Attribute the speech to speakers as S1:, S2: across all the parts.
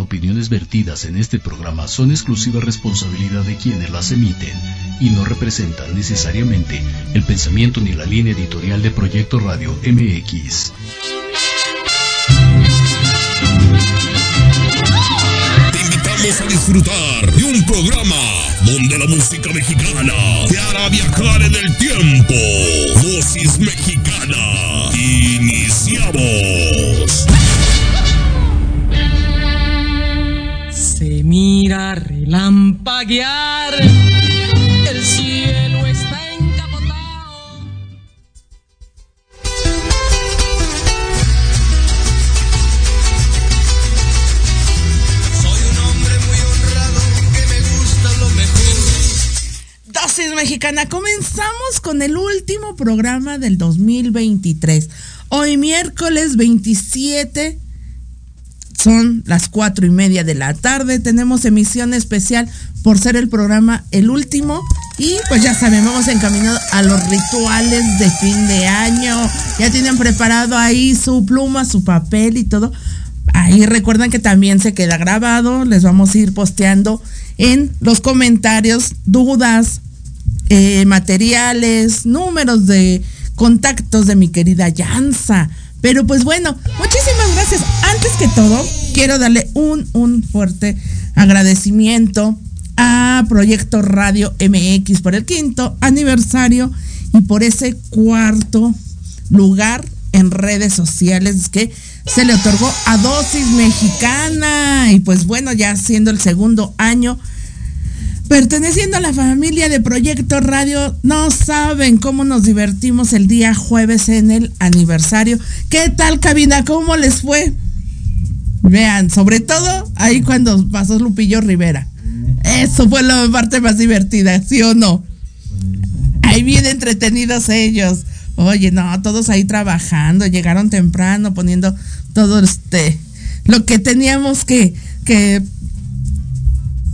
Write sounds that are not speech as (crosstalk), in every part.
S1: Opiniones vertidas en este programa son exclusiva responsabilidad de quienes las emiten y no representan necesariamente el pensamiento ni la línea editorial de Proyecto Radio MX.
S2: Te invitamos a disfrutar de un programa donde la música mexicana te hará viajar en el tiempo. Dosis mexicana. Iniciamos.
S3: Mira relampaguear. El cielo está encapotado.
S4: Soy un hombre muy honrado que me gusta lo mejor.
S5: Dosis Mexicana, comenzamos con el último programa del 2023. Hoy miércoles 27 son las cuatro y media de la tarde. Tenemos emisión especial por ser el programa el último. Y pues ya saben, vamos encaminados a los rituales de fin de año. Ya tienen preparado ahí su pluma, su papel y todo. Ahí recuerdan que también se queda grabado. Les vamos a ir posteando en los comentarios dudas, eh, materiales, números de contactos de mi querida Yanza. Pero pues bueno, muchísimas gracias. Antes que todo, quiero darle un, un fuerte agradecimiento a Proyecto Radio MX por el quinto aniversario y por ese cuarto lugar en redes sociales que se le otorgó a Dosis Mexicana. Y pues bueno, ya siendo el segundo año Perteneciendo a la familia de Proyecto Radio, no saben cómo nos divertimos el día jueves en el aniversario. ¿Qué tal, cabina? ¿Cómo les fue? Vean, sobre todo ahí cuando pasó Lupillo Rivera. Eso fue la parte más divertida, ¿sí o no? Ahí bien entretenidos ellos. Oye, no, todos ahí trabajando, llegaron temprano, poniendo todo este, lo que teníamos que, que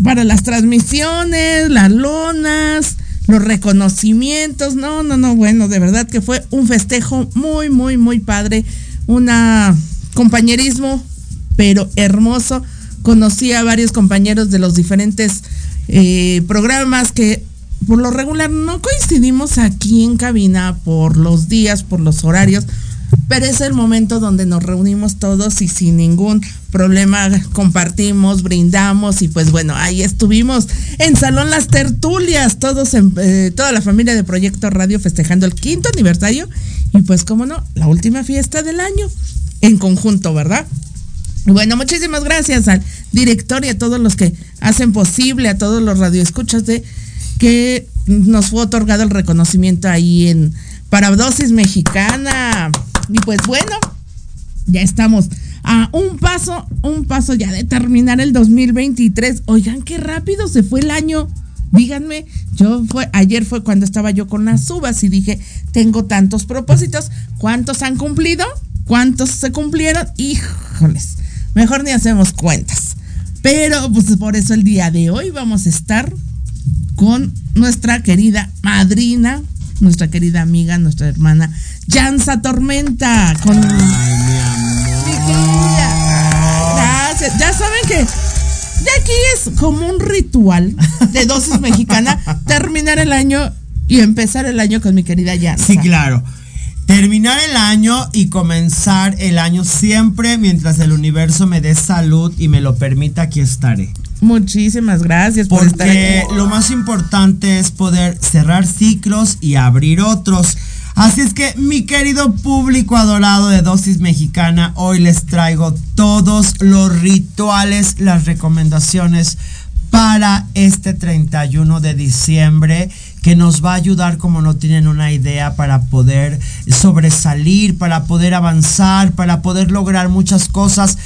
S5: para las transmisiones, las lonas, los reconocimientos. No, no, no, bueno, de verdad que fue un festejo muy, muy, muy padre. Una compañerismo, pero hermoso. Conocí a varios compañeros de los diferentes eh, programas que por lo regular no coincidimos aquí en cabina por los días, por los horarios, pero es el momento donde nos reunimos todos y sin ningún problema compartimos, brindamos y pues bueno, ahí estuvimos en Salón Las Tertulias, todos en, eh, toda la familia de Proyecto Radio festejando el quinto aniversario y pues cómo no, la última fiesta del año en conjunto, ¿verdad? Bueno, muchísimas gracias al director y a todos los que hacen posible, a todos los radioescuchas de que nos fue otorgado el reconocimiento ahí en Paradosis Mexicana. Y pues bueno, ya estamos a un paso, un paso ya de terminar el 2023. Oigan, qué rápido se fue el año. Díganme, yo fue, ayer fue cuando estaba yo con las uvas y dije, tengo tantos propósitos, ¿cuántos han cumplido? ¿Cuántos se cumplieron? Híjoles, mejor ni hacemos cuentas. Pero pues por eso el día de hoy vamos a estar con nuestra querida madrina, nuestra querida amiga, nuestra hermana Jansa Tormenta. Con mi querida. Gracias. Ya saben que de aquí es como un ritual de dosis mexicana terminar el año y empezar el año con mi querida Jansa.
S6: Sí, claro. Terminar el año y comenzar el año siempre mientras el universo me dé salud y me lo permita, aquí estaré.
S5: Muchísimas gracias por estar
S6: Porque
S5: aquí.
S6: lo más importante es poder cerrar ciclos y abrir otros. Así es que mi querido público adorado de Dosis Mexicana, hoy les traigo todos los rituales, las recomendaciones para este 31 de diciembre que nos va a ayudar como no tienen una idea para poder sobresalir, para poder avanzar, para poder lograr muchas cosas.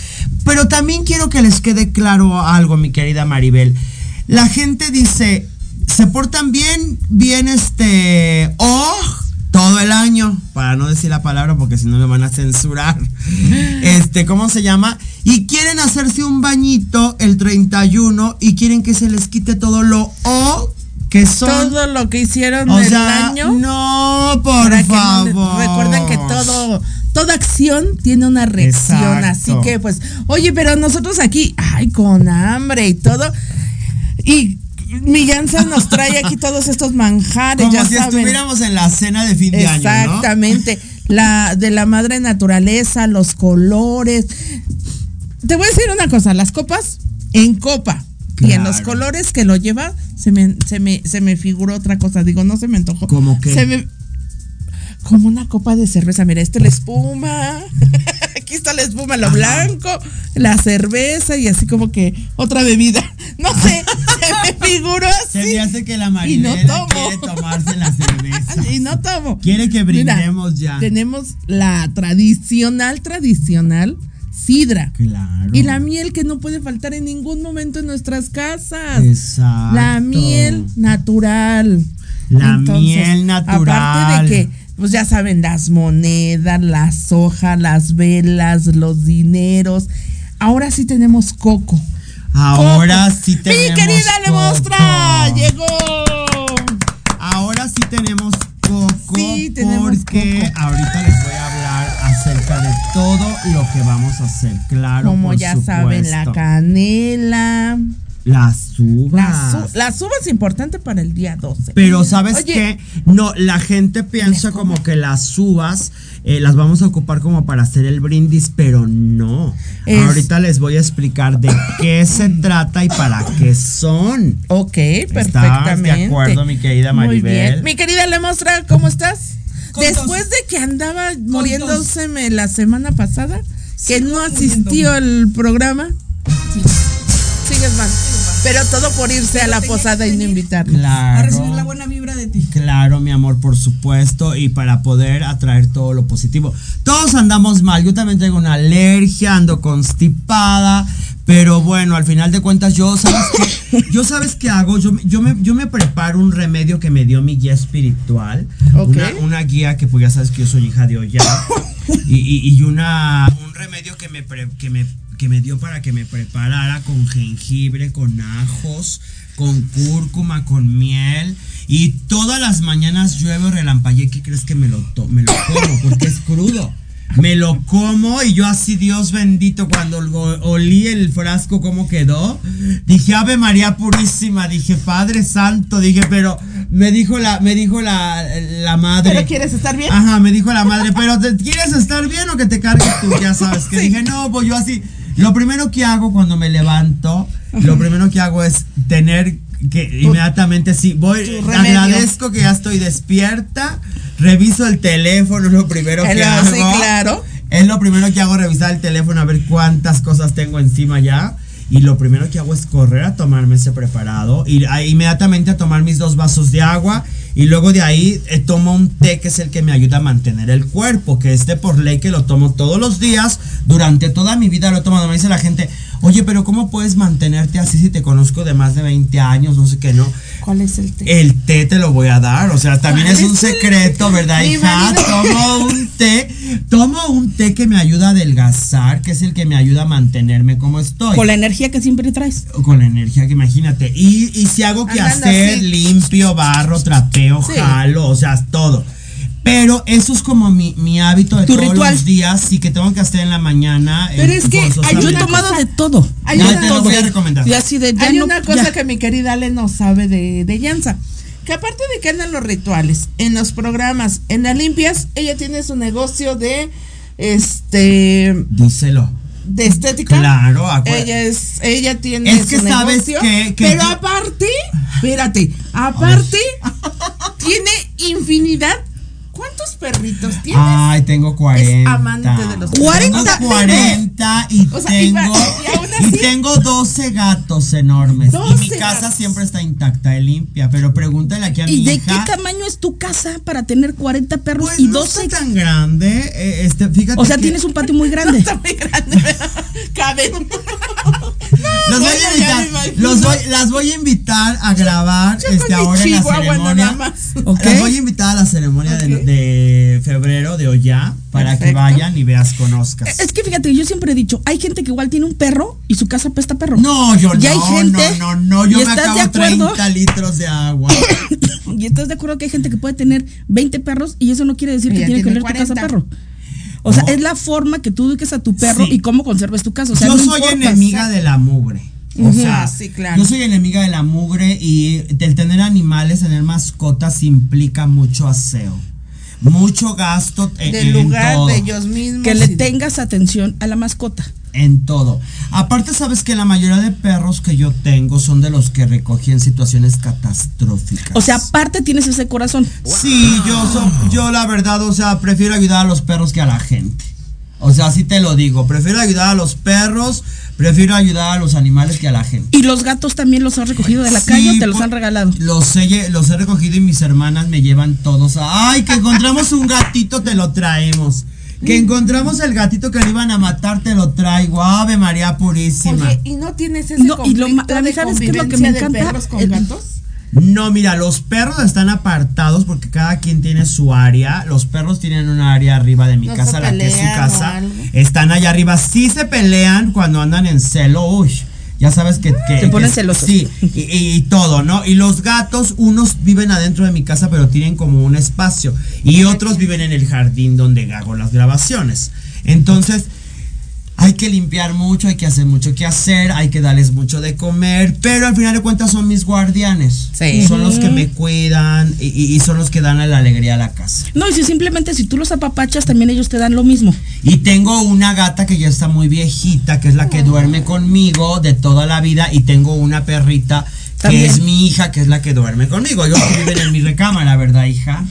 S6: Pero también quiero que les quede claro algo, mi querida Maribel. La gente dice, se portan bien, bien este, oh, todo el año, para no decir la palabra porque si no me van a censurar. (laughs) Este, ¿cómo se llama? Y quieren hacerse un bañito el 31 y quieren que se les quite todo lo o que son
S5: todo lo que hicieron
S6: o
S5: del
S6: sea,
S5: año.
S6: No, por
S5: no
S6: favor.
S5: recuerden que todo, toda acción tiene una reacción. Así que, pues, oye, pero nosotros aquí, ay, con hambre y todo. Y Millanza nos trae aquí todos estos manjares,
S6: Como
S5: ya
S6: si
S5: saben.
S6: estuviéramos en la cena de fin de año, ¿no?
S5: Exactamente. La de la madre naturaleza, los colores. Te voy a decir una cosa, las copas en copa y en los colores que lo lleva, se me, se me, se me figuró otra cosa. Digo, no se me antojó.
S6: ¿Cómo qué?
S5: Se me- como una copa de cerveza. Mira, esta es la espuma. (laughs) Aquí está la espuma, lo blanco, la cerveza y así como que otra bebida. (laughs) No sé, se me figuró
S6: Se
S5: así.
S6: me hace que la
S5: Y
S6: Marinela
S5: no tomo.
S6: quiere tomarse la cerveza. (laughs)
S5: Y no tomo.
S6: Quiere que
S5: Mira,
S6: brindemos ya.
S5: Tenemos la tradicional, tradicional sidra.
S6: Claro.
S5: Y la miel que no puede faltar en ningún momento en nuestras casas.
S6: Exacto.
S5: La miel natural.
S6: La miel natural.
S5: Aparte de que, pues ya saben, las monedas, las hojas, las velas, los dineros. Ahora sí tenemos coco.
S6: Ahora
S5: Coco.
S6: sí tenemos.
S5: Mi querida Lemostra,
S6: coco.
S5: llegó.
S6: Ahora sí tenemos coco.
S5: Sí, tenemos
S6: porque
S5: coco.
S6: ahora les voy a hablar acerca de todo lo que vamos a hacer. Claro,
S5: Como
S6: por
S5: ya saben, la canela.
S6: Las uvas.
S5: Las, las uvas es importante para el día 12.
S6: Pero sabes
S5: Oye.
S6: qué, no, la gente piensa como que las uvas eh, las vamos a ocupar como para hacer el brindis, pero no.
S5: Es-
S6: Ahorita les voy a explicar de qué se trata y para qué son.
S5: Ok,
S6: ¿Estás
S5: perfectamente.
S6: de acuerdo, mi querida
S5: Muy
S6: Maribel?
S5: bien. Mi querida Lemostra, ¿cómo estás?
S7: Con
S5: Después de que andaba muriéndoseme la semana pasada, que no asistió al programa, sigues mal. Pero todo por irse a la posada y no invitarnos.
S7: A recibir la
S6: Claro.
S7: buena vibra de ti.
S6: Claro, mi amor, por supuesto, y para poder atraer todo lo positivo. Todos andamos mal, yo también tengo una alergia, ando constipada, pero bueno, al final de cuentas, yo, ¿sabes qué? (laughs) Yo, ¿sabes qué hago? Yo, me- yo, me, yo me preparo un remedio que me dio mi guía espiritual,
S5: Ok.
S6: una, una guía que pues ya sabes que yo soy hija de Oya, (laughs) y, y, y una, un remedio que me, pre- que me que me dio para que me preparara con jengibre, con ajos, con cúrcuma, con miel. Y todas las mañanas llueve o relampaguee. ¿Qué crees que me lo, to- me lo como? Porque es crudo. Me lo como y yo así, Dios bendito, cuando olí el frasco, cómo quedó, dije, Ave María Purísima, dije, Padre Santo, dije, pero me dijo la, me dijo la, la madre.
S5: ¿Pero quieres estar bien?
S6: Ajá, me dijo la madre, pero ¿te quieres estar bien o que te cargues tú? Ya sabes, que (laughs) dije, no, pues yo así. Lo primero que hago cuando me levanto, lo primero que hago es tener que inmediatamente sí, voy, agradezco que ya estoy despierta, reviso el teléfono, es lo primero que hago.
S5: sí, claro.
S6: Es lo primero que hago, revisar el teléfono, a ver cuántas cosas tengo encima ya. Y lo primero que hago es correr a tomarme ese preparado, ir a- inmediatamente a tomar mis dos vasos de agua y luego de ahí eh, tomo un té que es el que me ayuda a mantener el cuerpo, que este por ley que lo tomo todos los días, durante toda mi vida lo he tomado. Me dice la gente, oye, pero ¿cómo puedes mantenerte así si te conozco de más de 20 años? No sé qué, no.
S5: ¿Cuál es el té?
S6: El té te lo voy a dar, o sea, también es un secreto, ¿verdad, hija? Tomo un té, tomo un té que me ayuda a adelgazar, que es el que me ayuda a mantenerme como estoy.
S7: Con la energía que siempre traes.
S6: Con la energía que imagínate. Y, y si hago que
S5: Andando
S6: hacer,
S5: así.
S6: limpio, barro, trapeo,
S5: Sí.
S6: jalo, o sea, todo. Pero eso es como mi, mi hábito de
S7: Tu
S6: todos
S7: ritual.
S6: los días y que tengo que hacer en la mañana.
S5: Pero
S6: eh,
S5: es que
S6: forzosamente.
S7: Yo he tomado
S5: cosa-
S7: de todo.
S5: Hay
S6: Ya
S5: una-
S6: te lo voy a recomendar.
S7: Y así de ya
S5: Hay
S7: no-
S5: una cosa
S7: ya.
S5: que mi querida Ale no sabe de, de Yanza. Que aparte de que andan los rituales, en los programas, en las limpias, ella tiene su negocio de este
S6: Díselo.
S5: de estética.
S6: Claro,
S5: Ella es, ella tiene
S6: Es que
S5: su
S6: sabes
S5: negocio,
S6: que- que
S5: pero aparte, espérate, aparte (laughs) tiene infinidad. ¿Cuántos perritos tienes?
S6: Ay, tengo 40.
S5: amante de los
S6: Tengo
S5: 40.
S6: 40 y
S5: O sea,
S6: tengo
S5: y
S6: y tengo 12 gatos enormes. y mi
S5: 12
S6: casa
S5: gatos.
S6: siempre está intacta y limpia, pero pregúntale aquí a mi
S7: ¿Y de
S6: hija.
S7: qué tamaño es tu casa para tener 40 perros
S6: Pues
S7: y
S6: no
S7: 12?
S6: está tan grande, eh, este, fíjate
S7: o sea,
S6: que
S7: tienes un patio muy (laughs) grande.
S5: Está muy grande. Caben. (laughs)
S6: los voy a invitar, los voy, las voy a invitar a grabar
S5: Yo
S6: este
S5: con mi
S6: ahora en la ceremonia.
S5: nada más.
S7: Ok.
S6: Las voy a invitar a la ceremonia de-
S5: Ok.
S6: De, febrero de Oya para que vayan y veas, conozcas.
S7: Es que fíjate, yo siempre he dicho, hay gente que igual tiene un perro y su casa pesta perro.
S6: No, yo
S7: Y
S6: no,
S7: hay gente-
S6: no, no, no, yo
S7: ¿y
S6: me
S7: estás de
S6: acabo
S7: acuerdo?
S6: 30 litros de agua. (coughs)
S7: Y estás de acuerdo que hay gente que puede tener 20 perros y eso no quiere decir que
S5: Ella
S7: tiene que
S5: tiene
S7: oler tu casa
S5: 40.
S7: perro. O sea,
S6: ¿no?
S7: es la forma que tú eduques a tu perro
S6: Sí.
S7: y cómo conserves tu casa. O sea,
S6: yo
S7: no
S6: soy
S7: importa.
S6: enemiga de la mugre. O sea,
S5: sí, claro.
S6: yo soy enemiga de la mugre y el tener animales, tener mascotas implica mucho aseo, mucho gasto en,
S5: Del
S6: en
S5: lugar
S6: todo,
S5: de ellos mismos.
S7: Que le tengas atención a la mascota.
S6: en todo. Aparte, sabes que la mayoría de perros que yo tengo son de los que recogí en situaciones catastróficas.
S7: O sea, aparte tienes ese corazón.
S6: Sí, yo, so- yo la verdad, o sea, prefiero ayudar a los perros que a la gente. O sea, así te lo digo, prefiero ayudar a los perros, prefiero ayudar a los animales que a la gente.
S7: ¿Y los gatos también los has recogido de la
S6: Sí,
S7: calle o te los han regalado?
S6: Los he, los he recogido y mis hermanas me llevan todos a... ¡Ay, que encontramos un gatito, te lo traemos! Que encontramos el gatito que le iban a matar, te lo traigo. Ave María Purísima.
S5: Oye, ¿y no tienes ese
S7: No, y lo la-
S5: de
S7: ¿sabes qué es lo que me
S5: de
S7: encanta?
S5: perros con gatos?
S6: No, mira, los perros están apartados porque cada quien tiene su área. Los perros tienen un área arriba de mi
S5: ¿No
S6: casa, la que es su casa. Están allá arriba. Sí se pelean cuando andan en celo. Uy, ya sabes que... que
S7: Se ponen
S6: que-
S7: celosos.
S6: Sí, y, y- y todo, ¿no? Y los gatos, unos viven adentro de mi casa, pero tienen como un espacio. Y otros viven en el jardín donde hago las grabaciones. Entonces... Hay que limpiar mucho, hay que hacer mucho que hacer, hay que darles mucho de comer, pero al final de cuentas son mis guardianes.
S5: Sí.
S6: Son los que me cuidan y, y- y son los que dan la alegría a la casa.
S7: No, y si simplemente si tú los apapachas, también ellos te dan lo mismo.
S6: Y tengo una gata que ya está muy viejita, que es la que duerme conmigo de toda la vida, y tengo una perrita que es mi hija, que es la que duerme conmigo. Ellos viven en mi recámara, ¿verdad, hija?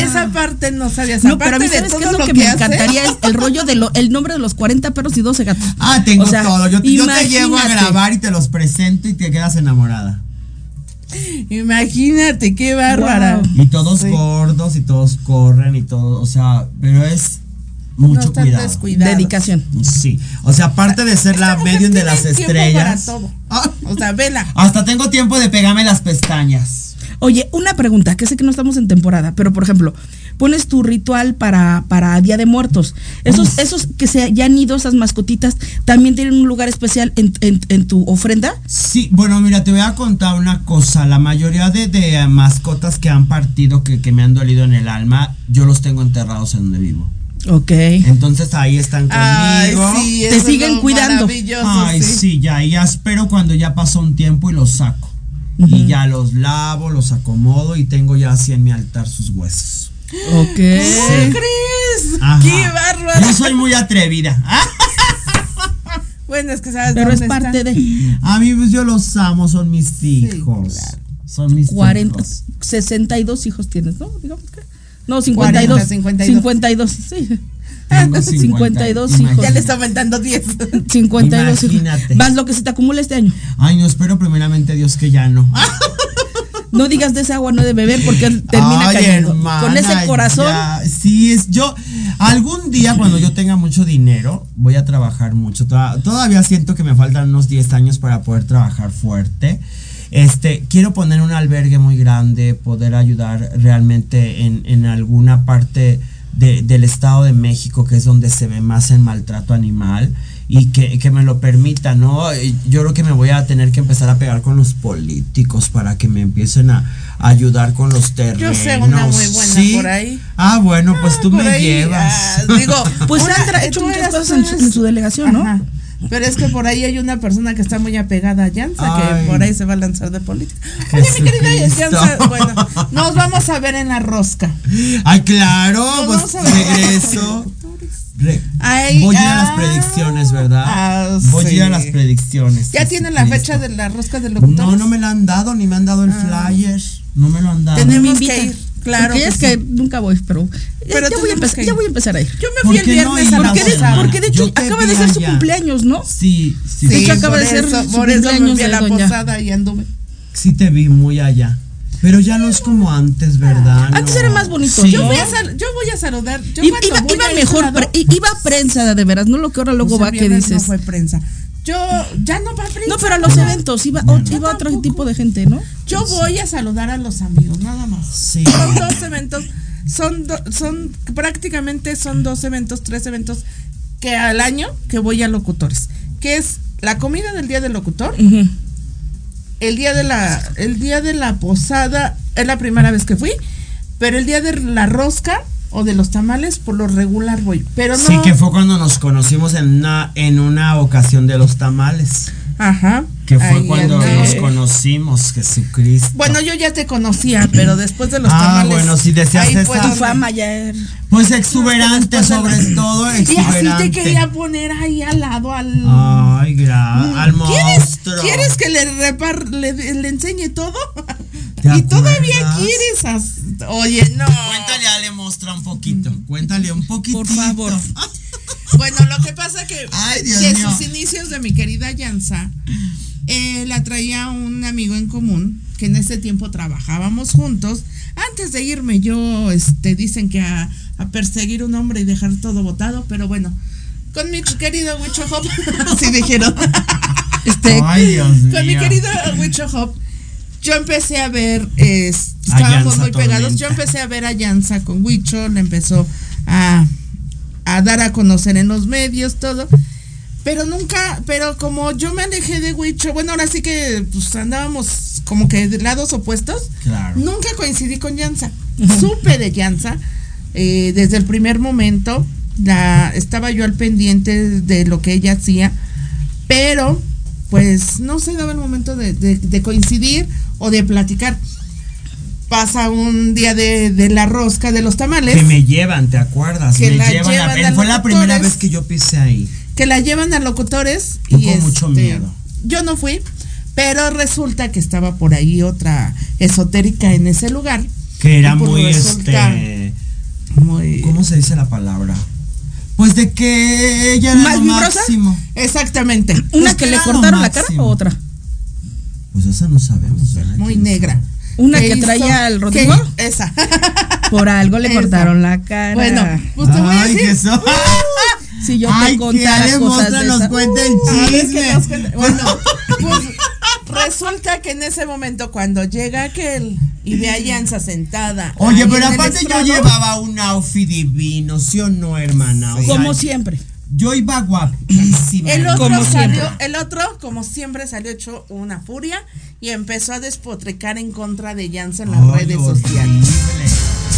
S5: Esa parte no sabías.
S7: No, pero a mí
S5: de
S7: sabes qué es
S5: todo
S7: lo que, me encantaría es el rollo de lo, el nombre de los 40 perros y 12 gatos.
S6: Ah, tengo
S7: O sea,
S6: todo. Yo, te- yo te llevo a grabar y te los presento y te quedas enamorada.
S5: Imagínate, qué bárbara.
S7: Wow.
S6: Y todos
S5: Sí.
S6: gordos y todos corren y todo, o sea, pero es mucho
S5: no
S6: cuidado.
S5: descuidados.
S7: Dedicación.
S6: Sí, o sea, aparte de ser la
S5: Esta mujer
S6: medium de las
S5: tiempo
S6: estrellas.
S5: para todo.
S6: Ah,
S5: O sea, vela.
S6: hasta tengo tiempo de pegarme las pestañas.
S7: Oye, una pregunta, que sé que no estamos en temporada, pero por ejemplo, pones tu ritual para, para Día de Muertos. Esos, esos que se ya han ido, esas mascotitas, también tienen un lugar especial en, en- en tu ofrenda.
S6: Sí, bueno, mira, te voy a contar una cosa. La mayoría de, de, eh, mascotas que han partido, que, que me han dolido en el alma, yo los tengo enterrados en donde vivo.
S7: Ok.
S6: Entonces ahí están
S5: Ay,
S6: conmigo.
S5: sí,
S7: Te
S5: eso es
S7: siguen cuidando.
S5: maravilloso,
S6: Ay, sí. ya, y ya espero cuando ya pasó un tiempo y los saco. Y ya los lavo, los acomodo y tengo ya así en mi altar sus huesos.
S7: Ok.
S5: ¿Qué crees?
S6: Ajá.
S5: ¡Qué bárbaro!
S6: Yo soy muy atrevida. (laughs)
S5: Bueno, es que sabes
S7: Pero es
S5: dónde
S7: parte
S5: está.
S7: de
S6: A mí pues yo los amo, son mis hijos.
S5: claro.
S6: Son mis
S7: 40,
S6: hijos.
S7: 62 hijos tienes, ¿no? Digamos que. No, 52.
S5: 40,
S7: 52. 52, sí.
S6: Tengo
S7: 52
S6: 50,
S7: hijos.
S5: Ya le está aumentando 10.
S7: 52 hijos.
S6: Imagínate.
S7: Más lo que se te acumula este año.
S6: Ay, no, espero primeramente Dios que ya no. (laughs)
S7: No digas de esa agua no de beber porque termina
S6: Ay,
S7: cayendo.
S6: hermana,
S7: Con ese corazón.
S6: ya, sí, es yo. Algún día cuando yo tenga mucho dinero, voy a trabajar mucho. Toda- Todavía siento que me faltan unos 10 años para poder trabajar fuerte. Este, quiero poner un albergue muy grande, poder ayudar realmente en, en alguna parte de- del Estado de México, que es donde se ve más el maltrato animal, y que, que me lo permita, ¿no? Yo creo que me voy a tener que empezar a pegar con los políticos para que me empiecen a, a ayudar con los terrenos.
S5: Yo sé una muy buena
S6: ¿Sí?
S5: por ahí.
S6: Ah, bueno, pues
S5: Ah,
S6: tú me
S5: ahí,
S6: llevas.
S5: ah, digo,
S7: Pues tra- hecho muchas cosas en su- en su delegación, ¿no?
S5: Pero es que por ahí hay una persona que está muy apegada a Yanza,
S6: Ay.
S5: que por ahí se va a lanzar de política. Oye, mi querida. Yanza, bueno, nos vamos a ver en la rosca.
S6: Ay, claro,
S5: Nos
S6: pues
S5: vamos a ver.
S6: regreso. Re-
S5: Ay,
S6: voy a ir a las
S5: ah,
S6: predicciones, ¿verdad?
S5: ah,
S6: voy a ir a las predicciones.
S5: ¿Ya tienen la fecha de la rosca del locutor?
S6: No, no me la han dado, ni me han dado el flyer. No me lo han dado.
S5: Tenemos que ir, claro.
S7: Porque
S5: que
S7: es
S5: sí.
S7: que nunca voy, pero.
S5: Pero
S7: ya, voy a empezar,
S5: que
S7: ya voy a empezar a ir.
S5: Yo me
S6: ¿Por
S5: fui el
S6: no
S5: viernes a la
S7: Porque de,
S5: posada.
S7: porque de hecho acaba de ser su cumpleaños, ¿no?
S6: Sí, sí.
S7: De
S5: Sí,
S7: hecho, acaba de ser
S5: eso,
S7: su
S5: por eso me
S7: cumpleaños
S5: fui a
S7: de
S5: la posada y anduve.
S6: Sí te vi muy allá. Pero ya no es como antes, ¿verdad?
S7: Antes
S6: No.
S7: era más bonito.
S6: Sí.
S5: Yo voy a, sal- yo voy a saludar. Yo
S7: Iba, iba-
S5: voy
S7: iba
S5: a ese
S7: mejor, pre- iba prensa de veras, no lo que ahora luego
S5: pues,
S7: va que dices.
S5: No fue prensa. Yo ya no va prensa.
S7: No, pero a los eventos iba, o- iba otro
S5: tampoco.
S7: tipo de gente, ¿no?
S5: Yo voy a saludar a los amigos, nada más.
S6: Sí.
S5: Son dos eventos, son, do- son prácticamente son dos eventos, tres eventos que al año que voy a locutores, que es la comida del día del locutor, el día de la, el día de la posada es la primera vez que fui, pero el día de la rosca o de los tamales, por lo regular voy. Pero no.
S6: Sí, que fue cuando nos conocimos en una, en una ocasión de los tamales.
S5: Ajá.
S6: Que fue cuando nos conocimos, Jesucristo.
S5: Bueno, yo ya te conocía, pero después de los
S6: Ah,
S5: tamales.
S6: bueno, si
S5: ahí
S6: esa-
S5: fue
S7: Tu fama ya
S6: Pues exuberante,
S5: de la-
S6: sobre todo
S5: Y así
S6: exuberante.
S5: te quería poner ahí al lado al.
S6: Ay, gra al
S5: ¿Quieres,
S6: monstruo.
S5: ¿Quieres que le repar, le, le enseñe todo?
S6: ¿Te
S5: y todavía quieres. Oye, no.
S6: Cuéntale a Ale Mostra un poquito. Cuéntale un poquito.
S7: Por favor. (laughs)
S5: Bueno, lo que pasa que
S6: Ay, Dios
S5: de
S6: mío.
S5: sus inicios de mi querida Yanza, eh, la traía un amigo en común que en ese tiempo trabajábamos juntos. Antes de irme yo, este, dicen que a, a perseguir un hombre y dejar todo botado, pero bueno, con mi querido Wicho Hop, (laughs) así dijeron.
S7: Este,
S6: Ay, Dios mío.
S5: Con mi querido Wicho Hop, yo empecé a ver, eh, estábamos muy pegados, yo empecé a ver a Yanza con Wicho, le empezó a, a dar a conocer en los medios, todo. Pero nunca, pero como yo me alejé de Wicho, bueno, ahora sí que pues andábamos como que de lados opuestos,
S6: Claro.
S5: nunca coincidí con Yanza. Supe de Yanza eh, desde el primer momento, la, estaba yo al pendiente de lo que ella hacía, pero pues no se daba el momento de, de- de coincidir o de platicar. Pasa un día de, de la rosca de los tamales.
S6: Que me llevan, ¿te acuerdas?
S5: Que
S6: me
S5: la
S6: llevan,
S5: llevan
S6: a-
S5: a
S6: fue la primera vez que yo pisé ahí.
S5: que la llevan a locutores y
S6: con mucho
S5: este,
S6: miedo.
S5: yo no fui pero resulta que estaba por ahí otra esotérica en ese lugar
S6: Que era
S5: pues
S6: muy este.
S5: muy
S6: ¿Cómo se dice la palabra? Pues de que ella era
S7: ¿Más
S6: lo
S7: vibrosa?
S6: máximo.
S5: exactamente
S7: ¿Una
S6: Pues
S7: que
S6: que
S7: le cortaron la cara o otra?
S6: Pues esa no sabemos, ¿verdad?
S5: muy
S6: ¿Quién
S5: negra?
S7: ¿Una que
S5: hizo-
S7: traía el
S5: que-
S7: Rodrigo?
S5: esa (laughs)
S7: Por algo le
S5: Esa.
S7: cortaron la cara.
S5: bueno pues te voy a
S6: Ay,
S5: decir
S6: Jesús. (laughs)
S7: si yo
S6: Ay,
S7: te
S6: que
S7: contara cosas
S6: Mostra
S7: de
S6: nos
S7: esa-
S6: cuenta el chisme.
S5: que nos cuente. Bueno, (laughs) pues resulta que en ese momento cuando llega aquel y ve a Yanza sentada.
S6: Oye, pero aparte yo llevaba un outfit divino, ¿sí o no, hermana? O sea,
S7: Como siempre.
S6: Yo iba guapísima.
S5: El otro
S7: Como
S5: salió,
S7: siempre.
S5: el otro, como siempre, salió hecho una furia y empezó a despotricar en contra de Yanza en las redes
S6: horrible.
S5: sociales.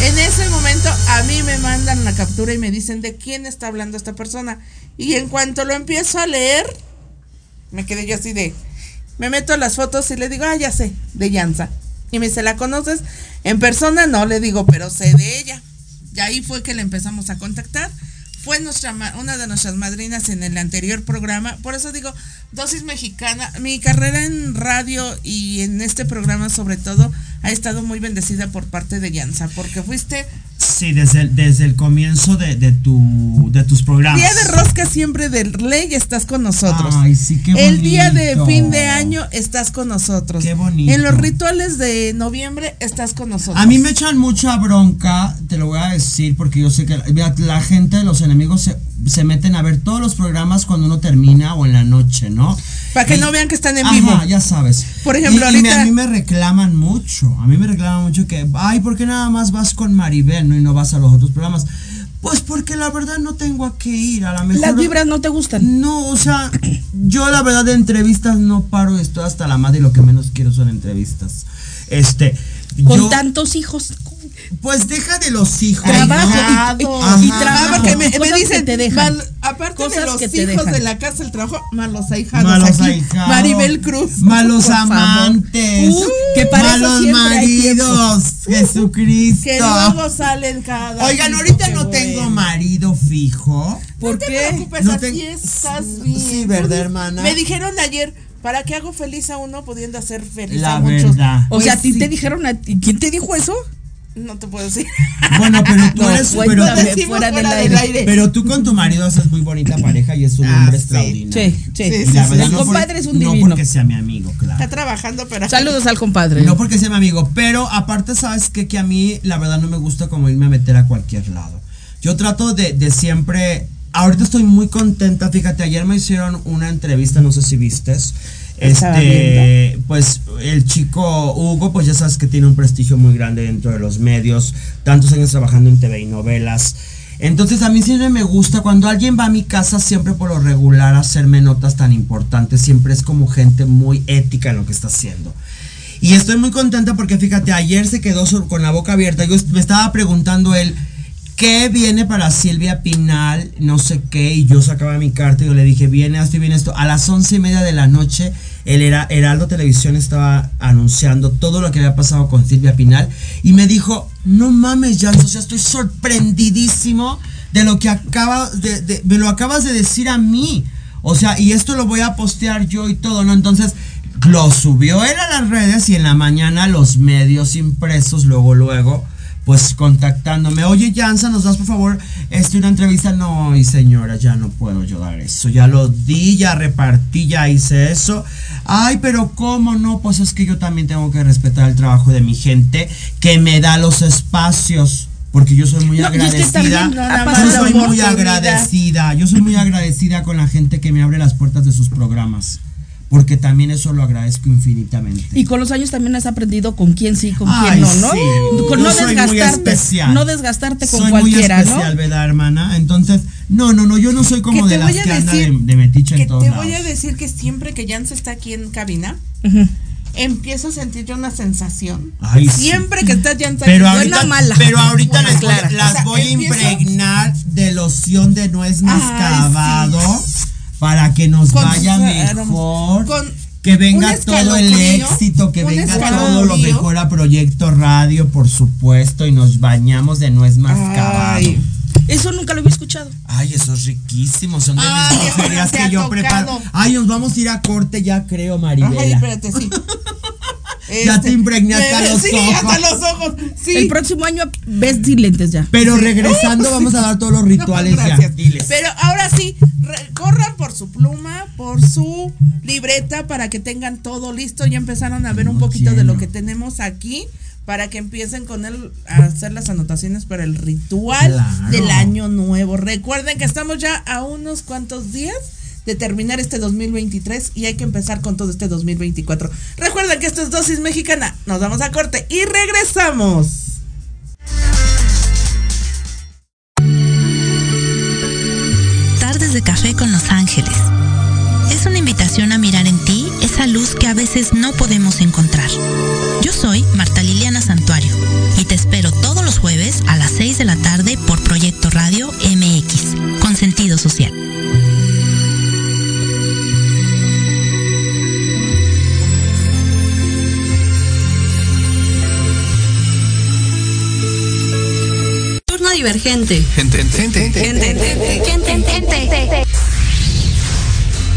S5: En ese momento a mí me mandan la captura y me dicen de quién está hablando esta persona. Y en cuanto lo empiezo a leer, me quedé yo así de, me meto las fotos y le digo, ah, ya sé, de Yanza. Y me dice, ¿la conoces? En persona no, le digo, pero sé de ella. Y ahí fue que le empezamos a contactar. Fue nuestra una de nuestras madrinas en el anterior programa. Por eso digo, dosis mexicana. Mi carrera en radio y en este programa sobre todo ha estado muy bendecida por parte de Yanza, porque fuiste
S6: Sí, desde el, desde el comienzo de, de, tu, de tus programas.
S5: día de rosca siempre de ley estás con nosotros.
S6: Ay, sí, qué
S5: El día de
S6: bonito.
S5: fin de año estás con nosotros.
S6: Qué bonito.
S5: En los rituales de noviembre estás con nosotros.
S6: A mí me echan mucha bronca, te lo voy a decir, porque yo sé que la, la gente, los enemigos se, se meten a ver todos los programas cuando uno termina o en la noche, ¿no?
S5: Para que
S6: Y-
S5: no vean que están en
S6: Ajá,
S5: vivo.
S6: ya sabes.
S5: Por ejemplo,
S6: Y- y me-
S5: ahorita-
S6: a mí me reclaman mucho, a mí me reclaman mucho que, ay, ¿por qué nada más vas con Maribel, no? Y no vas a los otros programas. Pues porque la verdad no tengo a qué ir, a la mejor...
S7: Las vibras no te gustan.
S6: No, o sea, yo la verdad de entrevistas no paro, estoy hasta la madre y lo que menos quiero son entrevistas. Este,
S7: Con
S6: yo,
S7: tantos hijos.
S6: Pues deja de los hijos.
S7: Trabajo
S6: ¿no?
S7: y- y- y trabajo.
S5: Porque me, me
S7: Cosas que
S5: dicen,
S7: te dejan.
S5: mal- aparte de los
S7: que te
S5: hijos
S7: dejan.
S5: de la casa del trabajo, malos ahijados
S6: Malos
S5: aquí.
S6: ahijados,
S5: Maribel Cruz.
S6: Malos amantes.
S7: Uh, que
S6: malos maridos. Jesucristo.
S5: Que luego salen cada.
S6: Oigan, ahorita
S5: qué
S6: no
S5: bueno.
S6: tengo marido fijo.
S7: ¿Por
S5: no te
S7: qué?
S5: preocupes,
S6: No tengo-
S5: estás
S6: Sí,
S5: bien.
S6: ¿verdad, hermana?
S5: Me dijeron ayer, ¿para qué hago feliz a uno pudiendo hacer feliz
S6: La
S5: a muchos?
S6: verdad.
S7: O sea, a
S5: Pues
S7: ti
S5: sí.
S7: te dijeron a ti. ¿Quién te dijo eso?
S5: No te puedo decir.
S6: Bueno, pero tú (laughs)
S7: No,
S6: eres pero,
S7: fuera del aire.
S6: pero tú con tu marido haces muy bonita (laughs) pareja y es un
S5: Ah,
S6: hombre
S5: sí.
S6: extraordinario.
S7: Sí, sí.
S5: Sí,
S6: Y
S5: sí,
S6: la
S5: sí.
S6: verdad,
S7: El
S6: no por-
S7: compadre es un
S6: No
S7: divino.
S6: porque sea mi amigo, claro.
S5: Está trabajando, pero.
S7: Saludos al compadre.
S6: No porque sea mi amigo, pero aparte sabes qué? que a mí la verdad no me gusta como irme a meter a cualquier lado. Yo trato de, de siempre, ahorita estoy muy contenta, fíjate, ayer me hicieron una entrevista, no sé si vistes. Este, pues el chico Hugo, pues ya sabes que tiene un prestigio muy grande dentro de los medios, tantos años trabajando en TV y novelas. Entonces a mí siempre me gusta, cuando alguien va a mi casa, siempre por lo regular a hacerme notas tan importantes, siempre es como gente muy ética en lo que está haciendo. Y estoy muy contenta porque fíjate, ayer se quedó con la boca abierta. Yo me estaba preguntando él, ¿qué viene para Silvia Pinal? No sé qué, y yo sacaba mi carta y yo le dije, viene esto y viene esto. A las once y media de la noche, el Hera- Heraldo Televisión estaba anunciando todo lo que había pasado con Silvia Pinal y me dijo, no mames, Jan, o sea, estoy sorprendidísimo de lo que acaba de, de- me lo acabas de decir a mí. O sea, y esto lo voy a postear yo y todo, ¿no? Entonces, lo subió él a las redes y en la mañana los medios impresos, luego, luego, pues contactándome. Oye, Jansa, ¿nos das por favor este, una entrevista? No, y señora, ya no puedo yo dar eso. Ya lo di, ya repartí, ya hice eso. Ay, pero ¿cómo no? Pues es que yo también tengo que respetar el trabajo de mi gente que me da los espacios. Porque yo soy muy
S7: No, y es que
S6: agradecida.
S7: no
S6: yo soy muy agradecida. Yo soy muy agradecida con la gente que me abre las puertas de sus programas. Porque también eso lo agradezco infinitamente.
S7: Y con los años también has aprendido con quién sí, con
S6: Ay,
S7: quién no, ¿no?
S6: sí.
S7: Con no
S6: soy muy
S7: desgastarte,
S6: especial.
S7: no desgastarte con
S6: soy
S7: cualquiera,
S6: muy especial,
S7: ¿no?
S6: ¿verdad, hermana? Entonces, no, no, no, yo no soy como
S5: Que
S6: de las que anda de, de metiche
S5: que
S6: en todos
S5: te
S6: lados.
S5: voy a decir que siempre que Jans está aquí en cabina,
S7: Ujú.
S5: empiezo a sentir yo una sensación.
S6: Ay, sí.
S5: siempre que está Jans aquí,
S6: Pero ahorita,
S5: mala.
S6: pero ahorita les voy- las
S5: O sea,
S6: voy a impregnar de loción de nuez
S5: Ay,
S6: mascabado para que nos
S5: Con
S6: vaya
S5: sus
S6: mejor.
S5: con
S6: que venga todo el éxito, que venga todo lo mejor a Proyecto Radio, por supuesto, y nos bañamos de nuez mascabado.
S5: Ay.
S7: Eso nunca lo había escuchado.
S6: Ay, eso es riquísimo. Son de
S5: Ay, (laughs)
S6: mis que yo
S5: tocado.
S6: preparo. Ay, nos vamos a ir a corte ya, creo, Maribela.
S5: Ay, espérate, sí. (laughs)
S6: Ya
S5: Este,
S6: te impregné hasta
S5: eh,
S6: los (laughs)
S5: sí,
S6: ojos.
S5: hasta los ojos. Sí.
S7: El próximo año ves sin lentes ya.
S6: Pero regresando, vamos a dar todos los (laughs) rituales
S5: No,
S6: ya. Diles.
S5: Pero ahora sí, re- corran por su pluma, por su libreta para que tengan todo listo. Ya empezaron a ver un poquito de lo que tenemos aquí para que empiecen con él a hacer las anotaciones para el ritual
S6: Claro.
S5: del año nuevo. Recuerden que estamos ya a unos cuantos días terminar este 2023 y hay que empezar con todo este 2024. Recuerden que esto es Dosis Mexicana. Nos vamos a corte y regresamos.
S8: Tardes de café con Los Ángeles. Es una invitación a mirar en ti esa luz que a veces no podemos encontrar. Yo soy Marta Liliana Santuario y te espero todos los jueves a las 6 de la tarde por Proyecto Radio
S9: divergente.
S10: Gente, gente,
S9: Gente.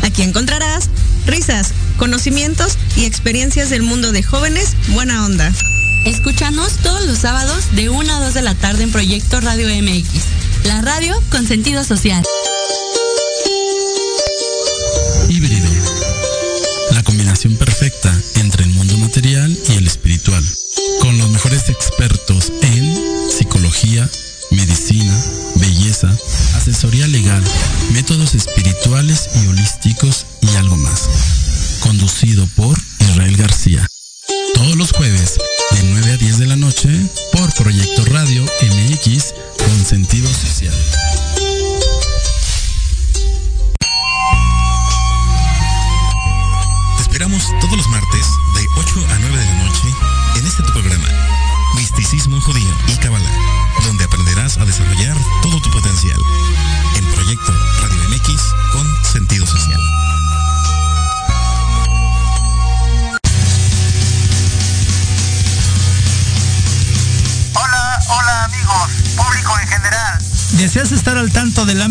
S9: Aquí encontrarás risas, conocimientos y experiencias del mundo de jóvenes buena onda. Escúchanos todos los sábados de 1 a 2 de la tarde en Proyecto Radio MX, la radio con sentido social.
S11: Métodos espirituales y holísticos y algo más. Conducido por Israel García. Todos los jueves de 9 a 10 de la noche por Proyecto Radio MX con sentido social.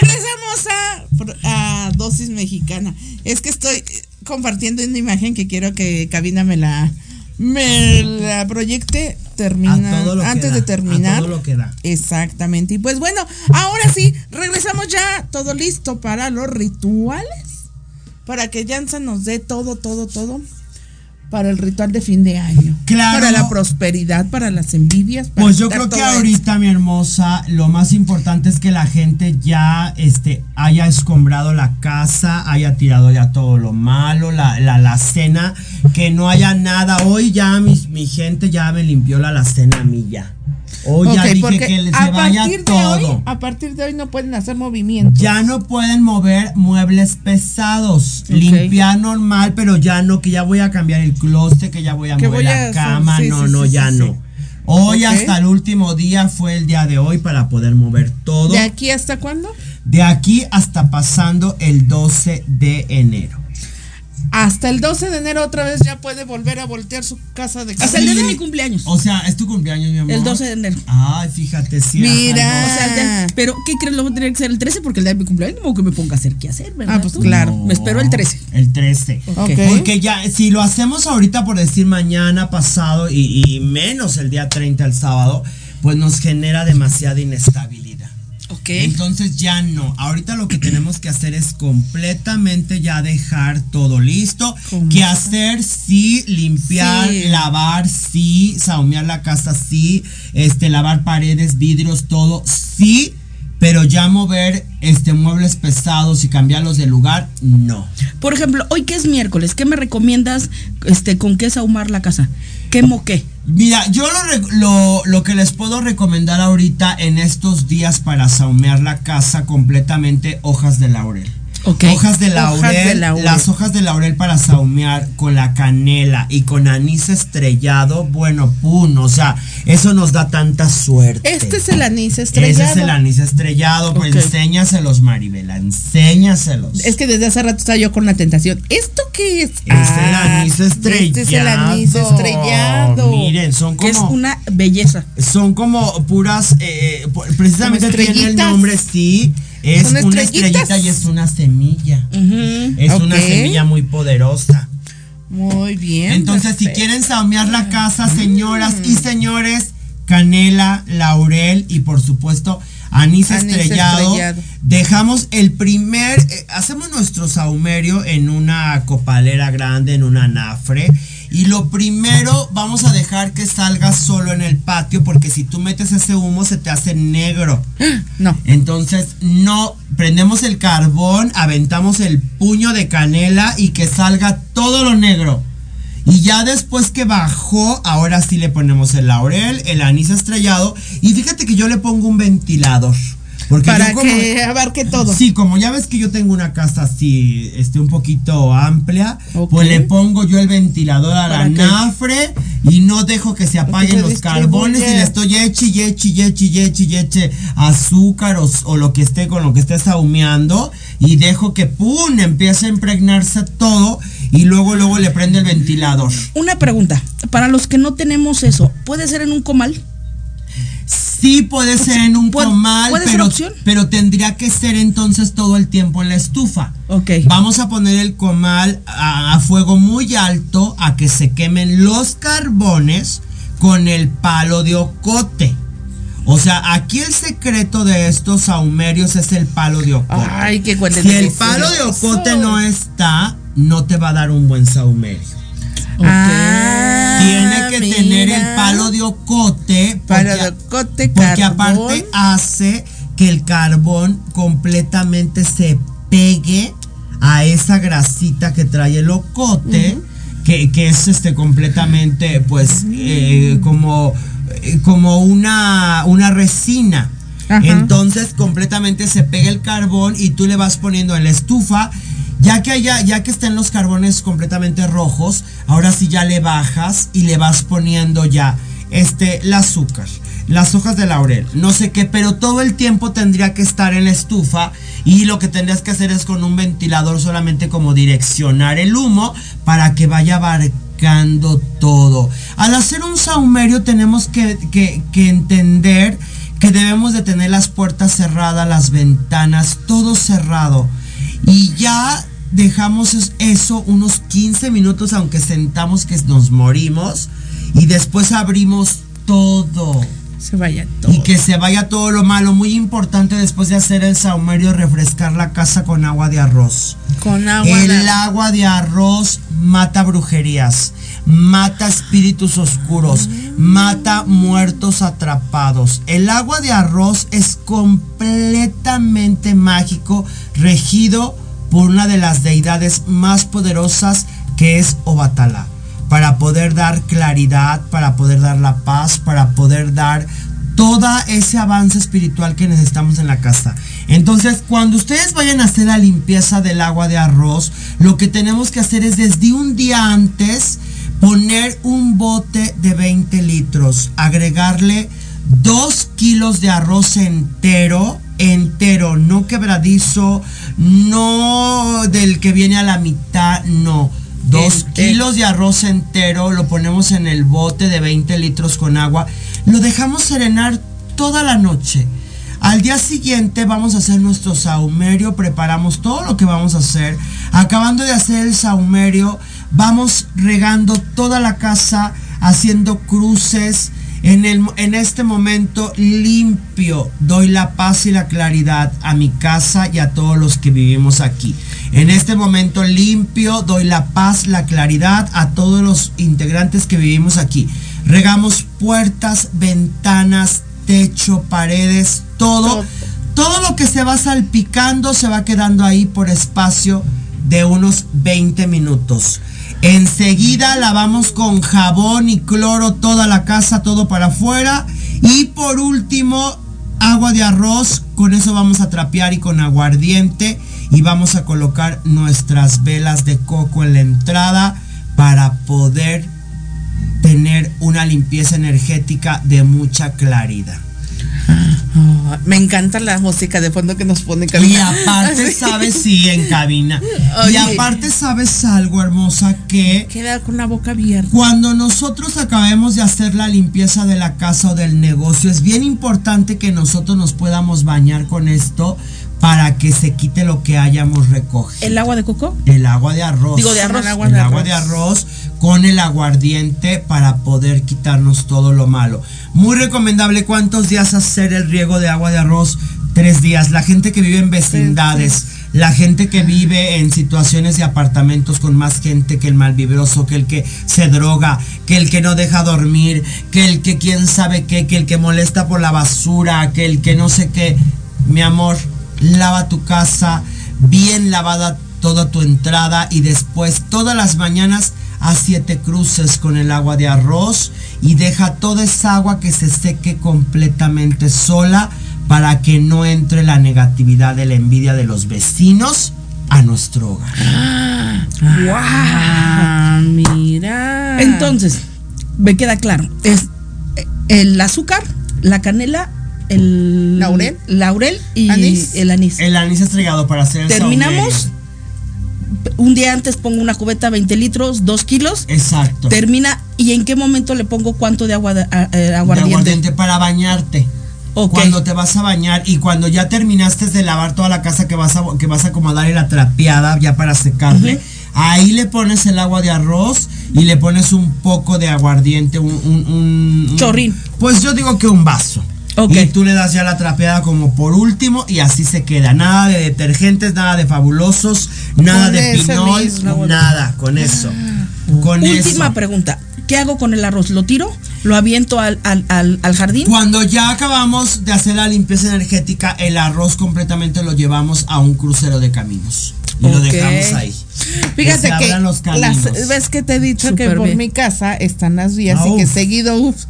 S5: Regresamos a, a dosis mexicana. Es que estoy compartiendo una imagen que quiero que Cabina me la me la proyecte termina antes
S6: da,
S5: de
S6: a
S5: terminar.
S6: todo lo que da.
S5: Exactamente. Y pues bueno, ahora sí, regresamos ya todo listo para los rituales. Para que Jansa nos dé todo, todo, todo. Para el ritual de fin de año.
S6: Claro.
S5: Para la prosperidad, para las envidias. para
S6: Pues yo creo que ahorita, mi hermosa, lo más importante es que la gente ya este, haya escombrado la casa, haya tirado ya todo lo malo, la, la, la cena, que no haya nada. Hoy ya mi, mi gente ya me limpió la alacena a mí ya. Hoy ya
S5: Ok,
S6: dije que les
S5: a
S6: se vaya
S5: partir de
S6: todo.
S5: hoy, a partir de hoy no pueden hacer movimientos.
S6: Ya no pueden mover muebles pesados. Limpiar normal, pero ya no, que ya voy a cambiar el closet, que ya voy a
S5: Que
S6: mover
S5: voy
S6: la
S5: a-
S6: cama.
S5: sí,
S6: no,
S5: sí,
S6: no,
S5: sí,
S6: ya no. Hoy hasta el último día fue el día de hoy para poder mover todo.
S5: ¿De aquí hasta cuándo?
S6: De aquí hasta pasando el 12 de enero.
S5: Hasta el 12 de enero otra vez ya puede volver a voltear su casa de
S7: Hasta el día de mi cumpleaños.
S6: O sea, es tu cumpleaños, mi amor.
S7: El 12 de enero.
S6: Ay, fíjate, sí.
S5: Mira.
S7: O sea, ya- pero ¿qué crees? Lo voy a tener que ser el 13 porque el día de mi cumpleaños no que me ponga a hacer qué hacer, ¿verdad?
S5: Ah, pues
S7: tú?
S5: claro.
S7: Me espero el 13.
S6: El 13.
S5: Ok.
S6: Porque ya, si lo hacemos ahorita por decir mañana, pasado y, y menos el día 30, el sábado, pues nos genera demasiada inestabilidad. Entonces ya no. Ahorita lo que tenemos que hacer es completamente ya dejar todo listo. ¿Qué hacer? Sí, limpiar,
S5: Sí.
S6: lavar, sí, saumear la casa, sí, este, lavar paredes, vidrios, todo, sí. Pero ya mover este muebles pesados y cambiarlos de lugar, no.
S7: Por ejemplo, hoy que es miércoles, ¿qué me recomiendas este, con qué sahumar la casa? ¿Qué moqué?
S6: Mira, yo lo, lo, lo que les puedo recomendar ahorita en estos días para saumear la casa completamente hojas de laurel. Hojas de laurel,
S5: Hojas de laurel.
S6: las hojas de laurel para saumear con la canela y con anís estrellado, bueno, pum, o sea, eso nos da tanta suerte.
S5: Este es el anís estrellado.
S6: Ese es el anís estrellado, pues
S5: Ok.
S6: enséñaselos, Maribela, enséñaselos.
S5: Es que desde hace rato estaba yo con la tentación. ¿Esto qué es?
S6: es el
S5: Ah,
S6: anís estrellado.
S5: Este es el anís estrellado.
S6: Miren, son como
S7: es una belleza.
S6: son como puras, eh, pu- precisamente tiene el nombre, sí, es
S5: Son
S6: una estrellita y es una semilla. Es una semilla muy poderosa.
S5: Muy bien.
S6: Entonces, si quieren saumear la casa, señoras
S5: Mm.
S6: y señores, canela, laurel y por supuesto anís,
S5: Anís
S6: estrellado.
S5: estrellado.
S6: Dejamos el primer, eh, hacemos nuestro saumerio en una copalera grande, en una anafre. Y lo primero vamos a dejar que salga solo en el patio porque si tú metes ese humo se te hace negro. (gasps)
S5: No.
S6: Entonces, no, prendemos el carbón, aventamos el puño de canela y que salga todo lo negro. Y ya después que bajó, ahora sí le ponemos el laurel, el anís estrellado. Y fíjate que yo le pongo un ventilador. Porque
S5: Para
S6: yo como-
S5: que abarque todo.
S6: Sí, como ya ves que yo tengo una casa así, este, un poquito amplia, pues le pongo yo el ventilador a la anafre y no dejo que se apaguen los carbones y le estoy eche y eche y eche y eche y eche azúcar o, o lo que esté con lo que esté saumeando y dejo que pum empiece a impregnarse todo y luego luego le prende el ventilador.
S7: Una pregunta. Para los que no tenemos eso, ¿puede ser en un comal?
S6: Sí puede ser en un
S7: ¿Puede-
S6: comal, pero, pero tendría que ser entonces todo el tiempo en la estufa.
S7: Ok.
S6: Vamos a poner el comal a, a fuego muy alto a que se quemen los carbones con el palo de ocote. O sea, aquí el secreto de estos saumerios es el palo de ocote.
S5: Ay, qué
S6: si el palo de ocote no está, no te va a dar un buen saumerio.
S5: Ah,
S6: Tiene que
S5: mira.
S6: tener el palo de ocote.
S5: Palo
S6: porque-
S5: de ocote,
S6: porque
S5: carbón.
S6: aparte hace que el carbón completamente se pegue a esa grasita que trae el ocote, que, que es este completamente, pues, eh, como, eh, como una, una resina.
S5: Ajá.
S6: Entonces completamente se pega el carbón y tú le vas poniendo en la estufa. Ya que haya, ya que estén los carbones completamente rojos, ahora sí ya le bajas y le vas poniendo ya este el azúcar, las hojas de laurel, no sé qué, pero todo el tiempo tendría que estar en la estufa y lo que tendrías que hacer es con un ventilador solamente como direccionar el humo para que vaya abarcando todo. Al hacer un saumerio tenemos que, que- que entender que debemos de tener las puertas cerradas, las ventanas, todo cerrado. Y ya dejamos es- eso unos 15 minutos, aunque sentamos que nos morimos. Y después abrimos todo.
S5: Se vaya todo.
S6: Y que se vaya todo lo malo. Muy importante después de hacer el saumerio, refrescar la casa con agua de arroz.
S5: Con agua.
S6: El
S5: de-
S6: agua de arroz mata brujerías, mata espíritus oscuros, mata muertos atrapados. El agua de arroz es completamente mágico, regido por una de las deidades más poderosas que es Obatala, para poder dar claridad, para poder dar la paz, para poder dar todo ese avance espiritual que necesitamos en la casa. Entonces, cuando ustedes vayan a hacer la limpieza del agua de arroz, lo que tenemos que hacer es desde un día antes poner un bote de 20 litros, agregarle 2 kilos de arroz entero, entero, no quebradizo, no del que viene a la mitad, no. Dos kilos de arroz entero, lo ponemos en el bote de 20 litros con agua, lo dejamos serenar toda la noche. Al día siguiente vamos a hacer nuestro saumerio, preparamos todo lo que vamos a hacer. Acabando de hacer el saumerio, vamos regando toda la casa, haciendo cruces. En, el, en este momento limpio, doy la paz y la claridad a mi casa y a todos los que vivimos aquí. En este momento limpio, doy la paz, la claridad a todos los integrantes que vivimos aquí. Regamos puertas, ventanas, techo, paredes, todo. Todo lo que se va salpicando se va quedando ahí por espacio de unos 20 minutos. Enseguida lavamos con jabón y cloro toda la casa, todo para afuera. Y por último, agua de arroz. Con eso vamos a trapear y con aguardiente. Y vamos a colocar nuestras velas de coco en la entrada para poder tener una limpieza energética de mucha claridad.
S5: Oh, me encanta la música de fondo que nos pone
S6: Y
S5: cabina.
S6: aparte (laughs) sabes, sí, en cabina. Y aparte sabes algo, hermosa, que
S5: Queda con la boca abierta.
S6: cuando nosotros acabemos de hacer la limpieza de la casa o del negocio, es bien importante que nosotros nos podamos bañar con esto para que se quite lo que hayamos recogido.
S7: ¿El agua de coco?
S6: El agua de arroz.
S7: Digo, de arroz.
S6: El agua, de, arroz. con el aguardiente para poder quitarnos todo lo malo. Muy recomendable. ¿Cuántos días hacer el riego de agua de arroz? Tres días. La gente que vive en vecindades. La gente que vive en situaciones de apartamentos con más gente que el malvibroso, que el que se droga, que el que no deja dormir, que el que quién sabe qué, que el que molesta por la basura, que el que no sé qué. Mi amor, lava tu casa, bien lavada toda tu entrada y después todas las mañanas a siete cruces con el agua de arroz y deja toda esa agua que se seque completamente sola para que no entre la negatividad de la envidia de los vecinos a nuestro hogar.
S5: Ah, mira.
S7: Entonces, me queda claro. Es eh, el azúcar, la canela, el
S5: Laurel.
S7: laurel y
S5: Anís.
S7: el anís.
S6: El anís estrellado para hacer el
S7: Terminamos. Un día antes pongo una cubeta 20 litros, 2 kilos.
S6: Exacto.
S7: Termina. ¿Y en qué momento le pongo cuánto de agua de, eh,
S6: De
S7: aguardiente?
S6: aguardiente para bañarte.
S7: Ok.
S6: Cuando te vas a bañar y cuando ya terminaste de lavar toda la casa que vas a, que vas a acomodar y la trapeada ya para secarle, ahí le pones el agua de arroz y le pones un poco de aguardiente, un, un- un- un-
S7: Chorrín.
S6: Pues yo digo que un vaso.
S7: Ok.
S6: Y tú le das ya la trapeada como por último y así se queda. Nada de detergentes, nada de fabulosos, nada
S5: Con
S6: de pinol,
S5: mismo
S6: nada, con eso. Con
S7: Última
S6: eso.
S7: pregunta. ¿Qué hago con el arroz? ¿Lo tiro? ¿Lo aviento al, al, al- al jardín?
S6: Cuando ya acabamos de hacer la limpieza energética, el arroz completamente lo llevamos a un crucero de caminos. Y lo dejamos ahí.
S5: Fíjate que
S6: los
S5: las ves que te he dicho que por
S7: bien.
S5: mi casa están las vías
S6: Ah,
S5: y que
S6: uf.
S5: seguido, uf.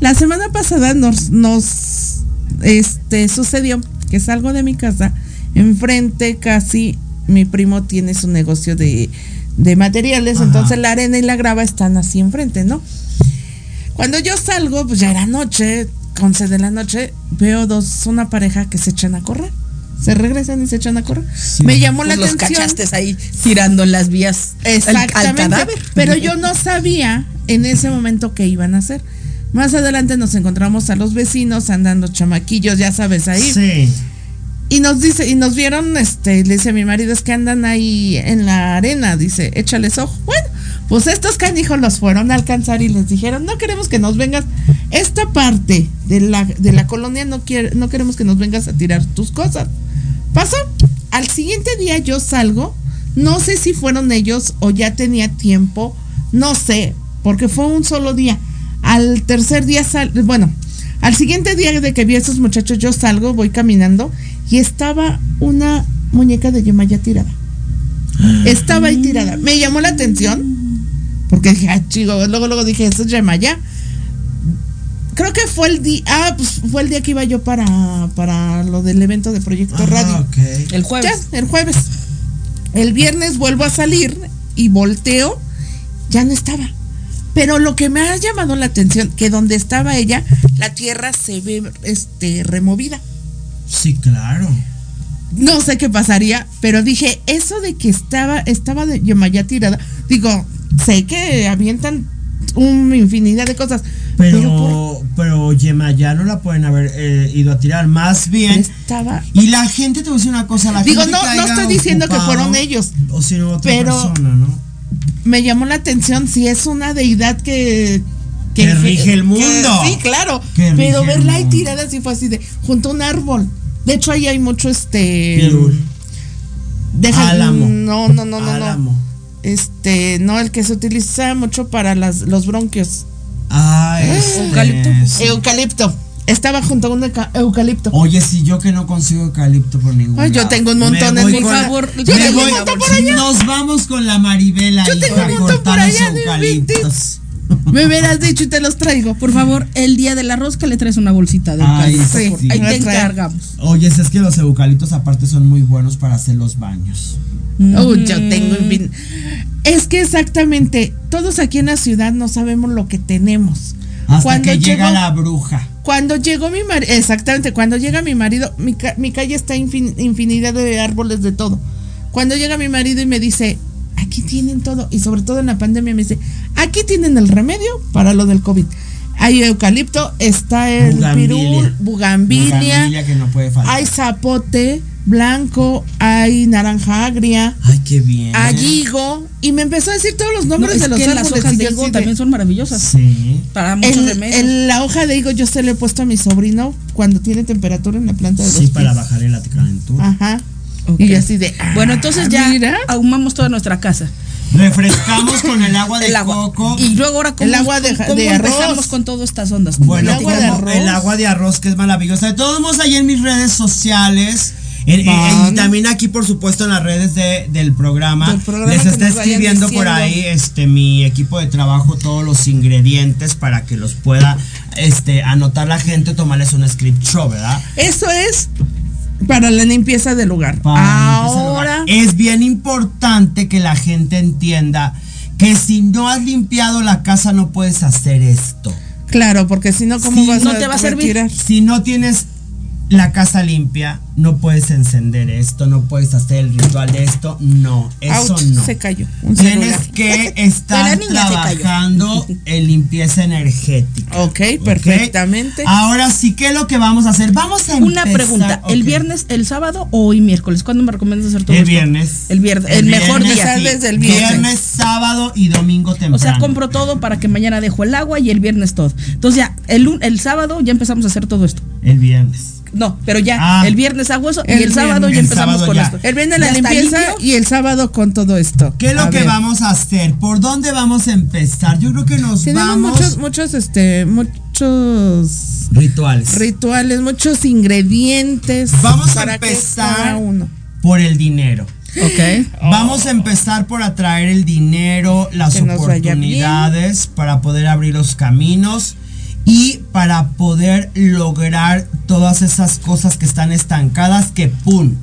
S5: La semana pasada nos, nos este sucedió que salgo de mi casa, enfrente casi mi primo tiene su negocio de, de materiales,
S6: Ajá.
S5: entonces la arena y la grava están así enfrente, ¿no? Cuando yo salgo, pues ya era noche, 11 de la noche, veo dos, una pareja que se echan a correr. Se regresan y se echan a correr. Me llamó la
S7: Pues los
S5: atención.
S7: cachaste ahí tirando las vías al- al,
S5: Exactamente.
S7: cadáver.
S5: Pero yo no sabía en ese momento qué iban a hacer. Más adelante nos encontramos a los vecinos andando chamaquillos, ya sabes, ahí.
S6: Sí.
S5: Y nos dice, y nos vieron, este, le dice a mi marido, es que andan ahí en la arena, dice, échales ojo. Bueno, pues estos canijos los fueron a alcanzar y les dijeron, no queremos que nos vengas, esta parte de la, de la colonia no, quiere, no queremos que nos vengas a tirar tus cosas. Pasó. Al siguiente día yo salgo, no sé si fueron ellos o ya tenía tiempo, no sé, porque fue un solo día. Al tercer día, sal, bueno, al siguiente día de que vi a esos muchachos, yo salgo, voy caminando y estaba una muñeca de Yemaya tirada. Estaba ahí tirada. Me llamó la atención porque dije, ah, chico, luego, luego dije, eso es Yemaya. Creo que fue el día, ah, pues fue el día que iba yo para, para lo del evento de Proyecto
S6: Ajá,
S5: Radio.
S6: ok.
S7: El jueves.
S5: Ya, el jueves. El viernes vuelvo a salir y volteo, ya no estaba. Pero lo que me ha llamado la atención, que donde estaba ella, la tierra se ve este, removida.
S6: Sí, claro.
S5: No sé qué pasaría, pero dije, eso de que estaba, estaba de Yemaya tirada, digo, sé que avientan una infinidad de cosas, pero,
S6: Pero, pero Yema ya no la pueden haber eh, ido a tirar. Más bien.
S5: estaba.
S6: Y la gente te voy a decir una cosa. La
S5: Digo,
S6: gente
S5: no, no estoy diciendo que fueron ellos,
S6: O si no, otra
S5: pero-
S6: persona, ¿no?
S5: Me llamó la atención si es una deidad que.
S6: Que rige el mundo.
S5: sí, claro. Pero verla ahí tirada así fue así de. junto a un árbol. De hecho, ahí hay mucho este.
S6: Pirul.
S5: Deja,
S6: Álamo.
S5: No, no, no, no,
S6: Álamo.
S5: no. Este, no, el que se utiliza mucho para las, los bronquios.
S6: Ah, este,
S5: Eucalipto.
S6: sí.
S5: Eucalipto. Estaba junto a un euca- eucalipto.
S6: Oye, si yo que no consigo eucalipto por ningún
S5: Ay, yo tengo un montón en mi favor. Yo tengo
S6: voy-
S5: un montón por allá.
S6: Nos vamos con la Maribela
S5: Yo tengo un
S6: a
S5: montón por allá, no
S6: eucaliptos.
S5: Me hubieras dicho y te los traigo.
S7: Por favor, el día de la rosca le traes una bolsita de
S6: Ay,
S7: eucalipto,
S6: sí,
S7: por-
S6: sí.
S7: Ahí te encargamos.
S6: Oye, si es que los eucaliptos aparte son muy buenos para hacer los baños.
S5: Oh, yo tengo Es que exactamente, todos aquí en la ciudad no sabemos lo que tenemos.
S6: Hasta
S5: Cuando
S6: que llega la bruja.
S5: Cuando llegó mi marido, exactamente, cuando llega mi marido, mi, ca- mi calle está infin- infinidad de árboles de todo. Cuando llega mi marido y me dice, aquí tienen todo, y sobre todo en la pandemia me dice, aquí tienen el remedio para lo del COVID. Hay eucalipto, está el
S6: Bugambilia.
S5: pirul, bugambilia,
S6: Bugambilia que no puede faltar.
S5: hay zapote blanco, hay naranja agria,
S6: Ay, qué bien.
S5: hay higo, y me empezó a decir todos los
S7: No,
S5: nombres
S7: es
S5: de los
S7: que
S5: árboles.
S7: las hojas de higo también son maravillosas.
S6: Sí.
S7: Para muchos
S5: en,
S7: remedios.
S5: en la hoja de higo yo se le he puesto a mi sobrino cuando tiene temperatura en la planta de
S6: Sí,
S5: los
S6: para
S5: pies.
S6: bajarle la calentura.
S5: Ajá.
S7: Ok.
S5: Y así de. ah,
S7: Bueno, entonces ya
S5: mira.
S7: ahumamos toda nuestra casa.
S6: Refrescamos con el agua de
S7: El agua.
S6: coco.
S7: Y luego ahora cómo,
S5: El agua de
S7: cómo
S5: de
S7: empezamos
S5: arroz.
S7: con todas estas ondas.
S6: Bueno,
S5: El agua de arroz.
S6: el agua de arroz que es maravillosa. De todos modos, ahí en mis redes sociales. En- en-
S5: Van.
S6: y también aquí, por supuesto, en las redes de- del programa. Les está escribiendo por ahí este mi equipo de trabajo todos los ingredientes para que los pueda este, anotar la gente, tomarles un script show, ¿verdad?
S5: Eso es para la limpieza del lugar.
S6: Para
S5: Ahora.
S6: Es bien importante que la gente entienda que si no has limpiado la casa no puedes hacer esto.
S5: Claro, porque si no, ¿cómo
S6: Si
S5: vas
S7: no
S5: a
S7: te va a servir.
S6: Si no tienes la casa limpia, no puedes encender esto, no puedes hacer el ritual de esto, no, eso
S5: Ouch,
S6: no.
S5: se cayó. Un
S6: Tienes
S5: celular.
S6: que (laughs) estar trabajando (laughs) en limpieza energética.
S5: Ok,
S6: ¿ok?
S5: perfectamente.
S6: Ahora sí, ¿qué es lo que vamos a hacer? Vamos a
S7: Una
S6: empezar-
S7: pregunta, ¿el viernes, el sábado o hoy miércoles? ¿Cuándo me recomiendas hacer todo
S6: El viernes.
S7: El viernes, el, mejor
S6: viernes,
S7: día.
S5: sí. desde el viernes.
S6: Viernes, sábado y domingo temprano.
S7: O sea, compro todo para que mañana dejo el agua y el viernes todo. Entonces ya, el, el sábado ya empezamos a hacer todo esto.
S6: El viernes.
S7: No, pero ya,
S6: Ah.
S7: el viernes hago eso y
S5: El
S7: el sábado
S6: viernes.
S7: ya empezamos con
S6: ya.
S7: esto.
S5: El viernes
S7: ¿Ya
S5: la limpieza
S7: limpio?
S5: y el sábado con todo esto.
S6: ¿Qué es lo
S5: A
S6: que
S5: ver.
S6: vamos a hacer? ¿Por dónde vamos a empezar? Yo creo que nos
S5: Tenemos
S6: vamos.
S5: muchos, muchos, este, muchos
S6: rituales.
S5: rituales, muchos ingredientes.
S6: Vamos a
S5: para
S6: empezar
S5: uno.
S6: por el dinero.
S7: Ok.
S6: Vamos a empezar por atraer el dinero, las oportunidades para poder abrir los caminos y para poder lograr todas esas cosas que están estancadas que ¡pum!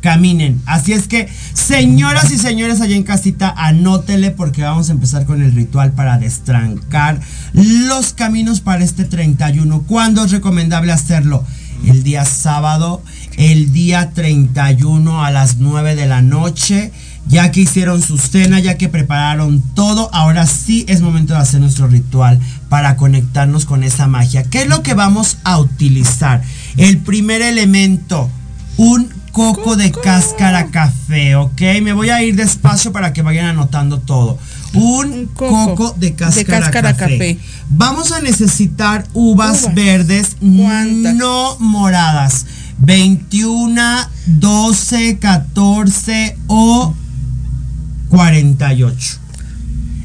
S6: caminen. Así es que, señoras y señores allá en casita, anótele porque vamos a empezar con el ritual para destrancar los caminos para este 31. ¿Cuándo es recomendable hacerlo? El día sábado, el día 31 a las 9 de la noche. Ya que hicieron su cena, ya que prepararon todo, ahora sí es momento de hacer nuestro ritual para conectarnos con esa magia. ¿Qué es lo que vamos a utilizar? El primer elemento, un coco, de cáscara café, ¿ok? Me voy a ir despacio para que vayan anotando todo. Un, coco, de cáscara, café. Vamos a necesitar uvas,
S5: Uvas.
S6: verdes no moradas. 21, 12, 14 o 48.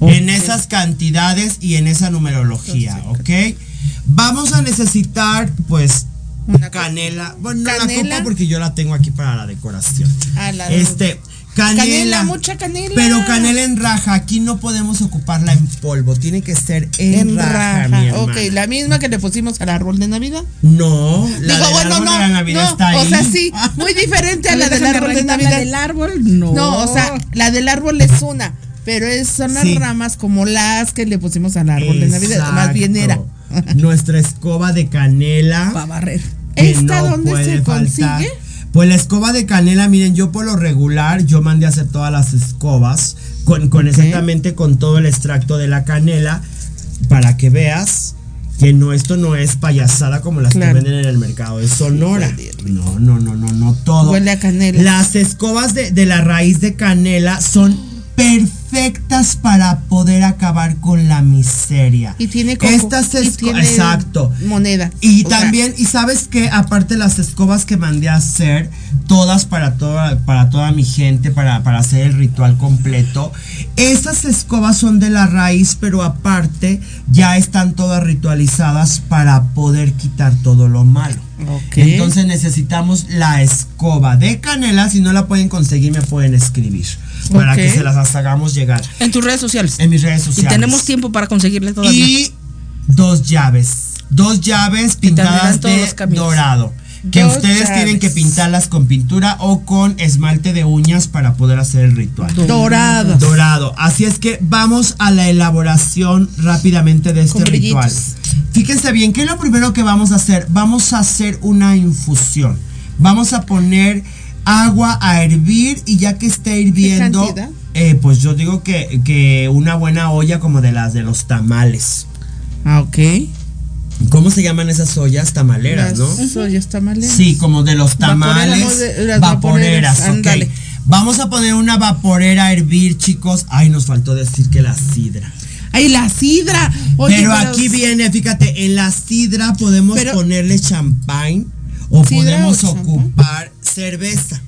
S6: En esas cantidades y en esa numerología, ¿ok? Vamos a necesitar, pues, canela. Bueno, no la
S5: Canela.
S6: copa porque yo la tengo aquí para la decoración.
S5: Ah, la-
S6: Este, canela.
S5: Canela, mucha canela.
S6: Pero canela en raja. Aquí no podemos ocuparla en polvo. Tiene que ser en,
S5: En
S6: raja,
S5: raja.
S6: mi
S5: Ok, la misma que le pusimos al árbol de Navidad.
S6: No, la
S5: Digo,
S6: del
S5: bueno,
S6: árbol
S5: no,
S6: de la Navidad
S5: no,
S6: está ahí.
S5: o sea, sí, muy diferente a la (laughs) del árbol de
S7: arreglar la
S5: Navidad.
S7: del árbol, no.
S5: No, o sea, la del árbol es una, pero es, son las
S6: Sí.
S5: ramas como las que le pusimos al árbol de Navidad. Más bien era.
S6: Nuestra escoba de canela.
S7: Para barrer.
S5: ¿Esta
S6: no
S5: dónde se
S6: faltar.
S5: consigue?
S6: Pues la escoba de canela, miren, yo por lo regular, yo mandé a hacer todas las escobas con, con exactamente con todo el extracto de la canela para que veas que no, esto no es payasada como las
S5: Claro.
S6: que venden en el mercado, es sonora. No, no, no, no, no, todo.
S5: Huele a canela.
S6: Las escobas de, de la raíz de canela son perfectas para poder acabar con la miseria.
S5: Y tiene coco,
S6: Estas
S5: y
S6: esco-
S5: tiene
S6: exacto.
S5: moneda.
S6: Y
S5: sea,
S6: también, y sabes que aparte las escobas que mandé a hacer, todas para toda, para toda mi gente, para, para hacer el ritual completo, esas escobas son de la raíz, pero aparte ya están todas ritualizadas para poder quitar todo lo malo. Entonces necesitamos la escoba de canela, si no la pueden conseguir me pueden escribir para que se las hagamos llegar
S7: En tus redes sociales.
S6: en mis redes sociales.
S7: Y tenemos tiempo para conseguirle todavía.
S6: Y dos llaves. Dos llaves pintadas de dorado. Que
S5: Dos
S6: ustedes tienen que pintarlas con pintura o con esmalte de uñas para poder hacer el ritual.
S5: Dorado.
S6: Dorado. Así es que vamos a la elaboración rápidamente de este
S5: Con
S6: ritual.
S5: brillitos.
S6: Fíjense bien, ¿qué es lo primero que vamos a hacer? Vamos a hacer una infusión. Vamos a poner agua a hervir y ya que esté hirviendo, eh, pues yo digo que, que una buena olla como de las de los tamales.
S5: Ah, ok.
S6: ¿Cómo se llaman esas ollas tamaleras, no?
S5: Las ollas tamaleras.
S6: Sí, como de los tamales.
S5: Vaporeras, de- las
S6: vaporeras,
S5: vaporeras,
S6: ok.
S5: ándale.
S6: Vamos a poner una vaporera a hervir, chicos. Ay, nos faltó decir que la sidra.
S5: Ay, la sidra. Oye,
S6: pero, aquí viene, fíjate, en la sidra podemos
S5: Pero-
S6: ponerle champán o
S5: ¿Sidra
S6: podemos
S5: o champán?
S6: ocupar cerveza.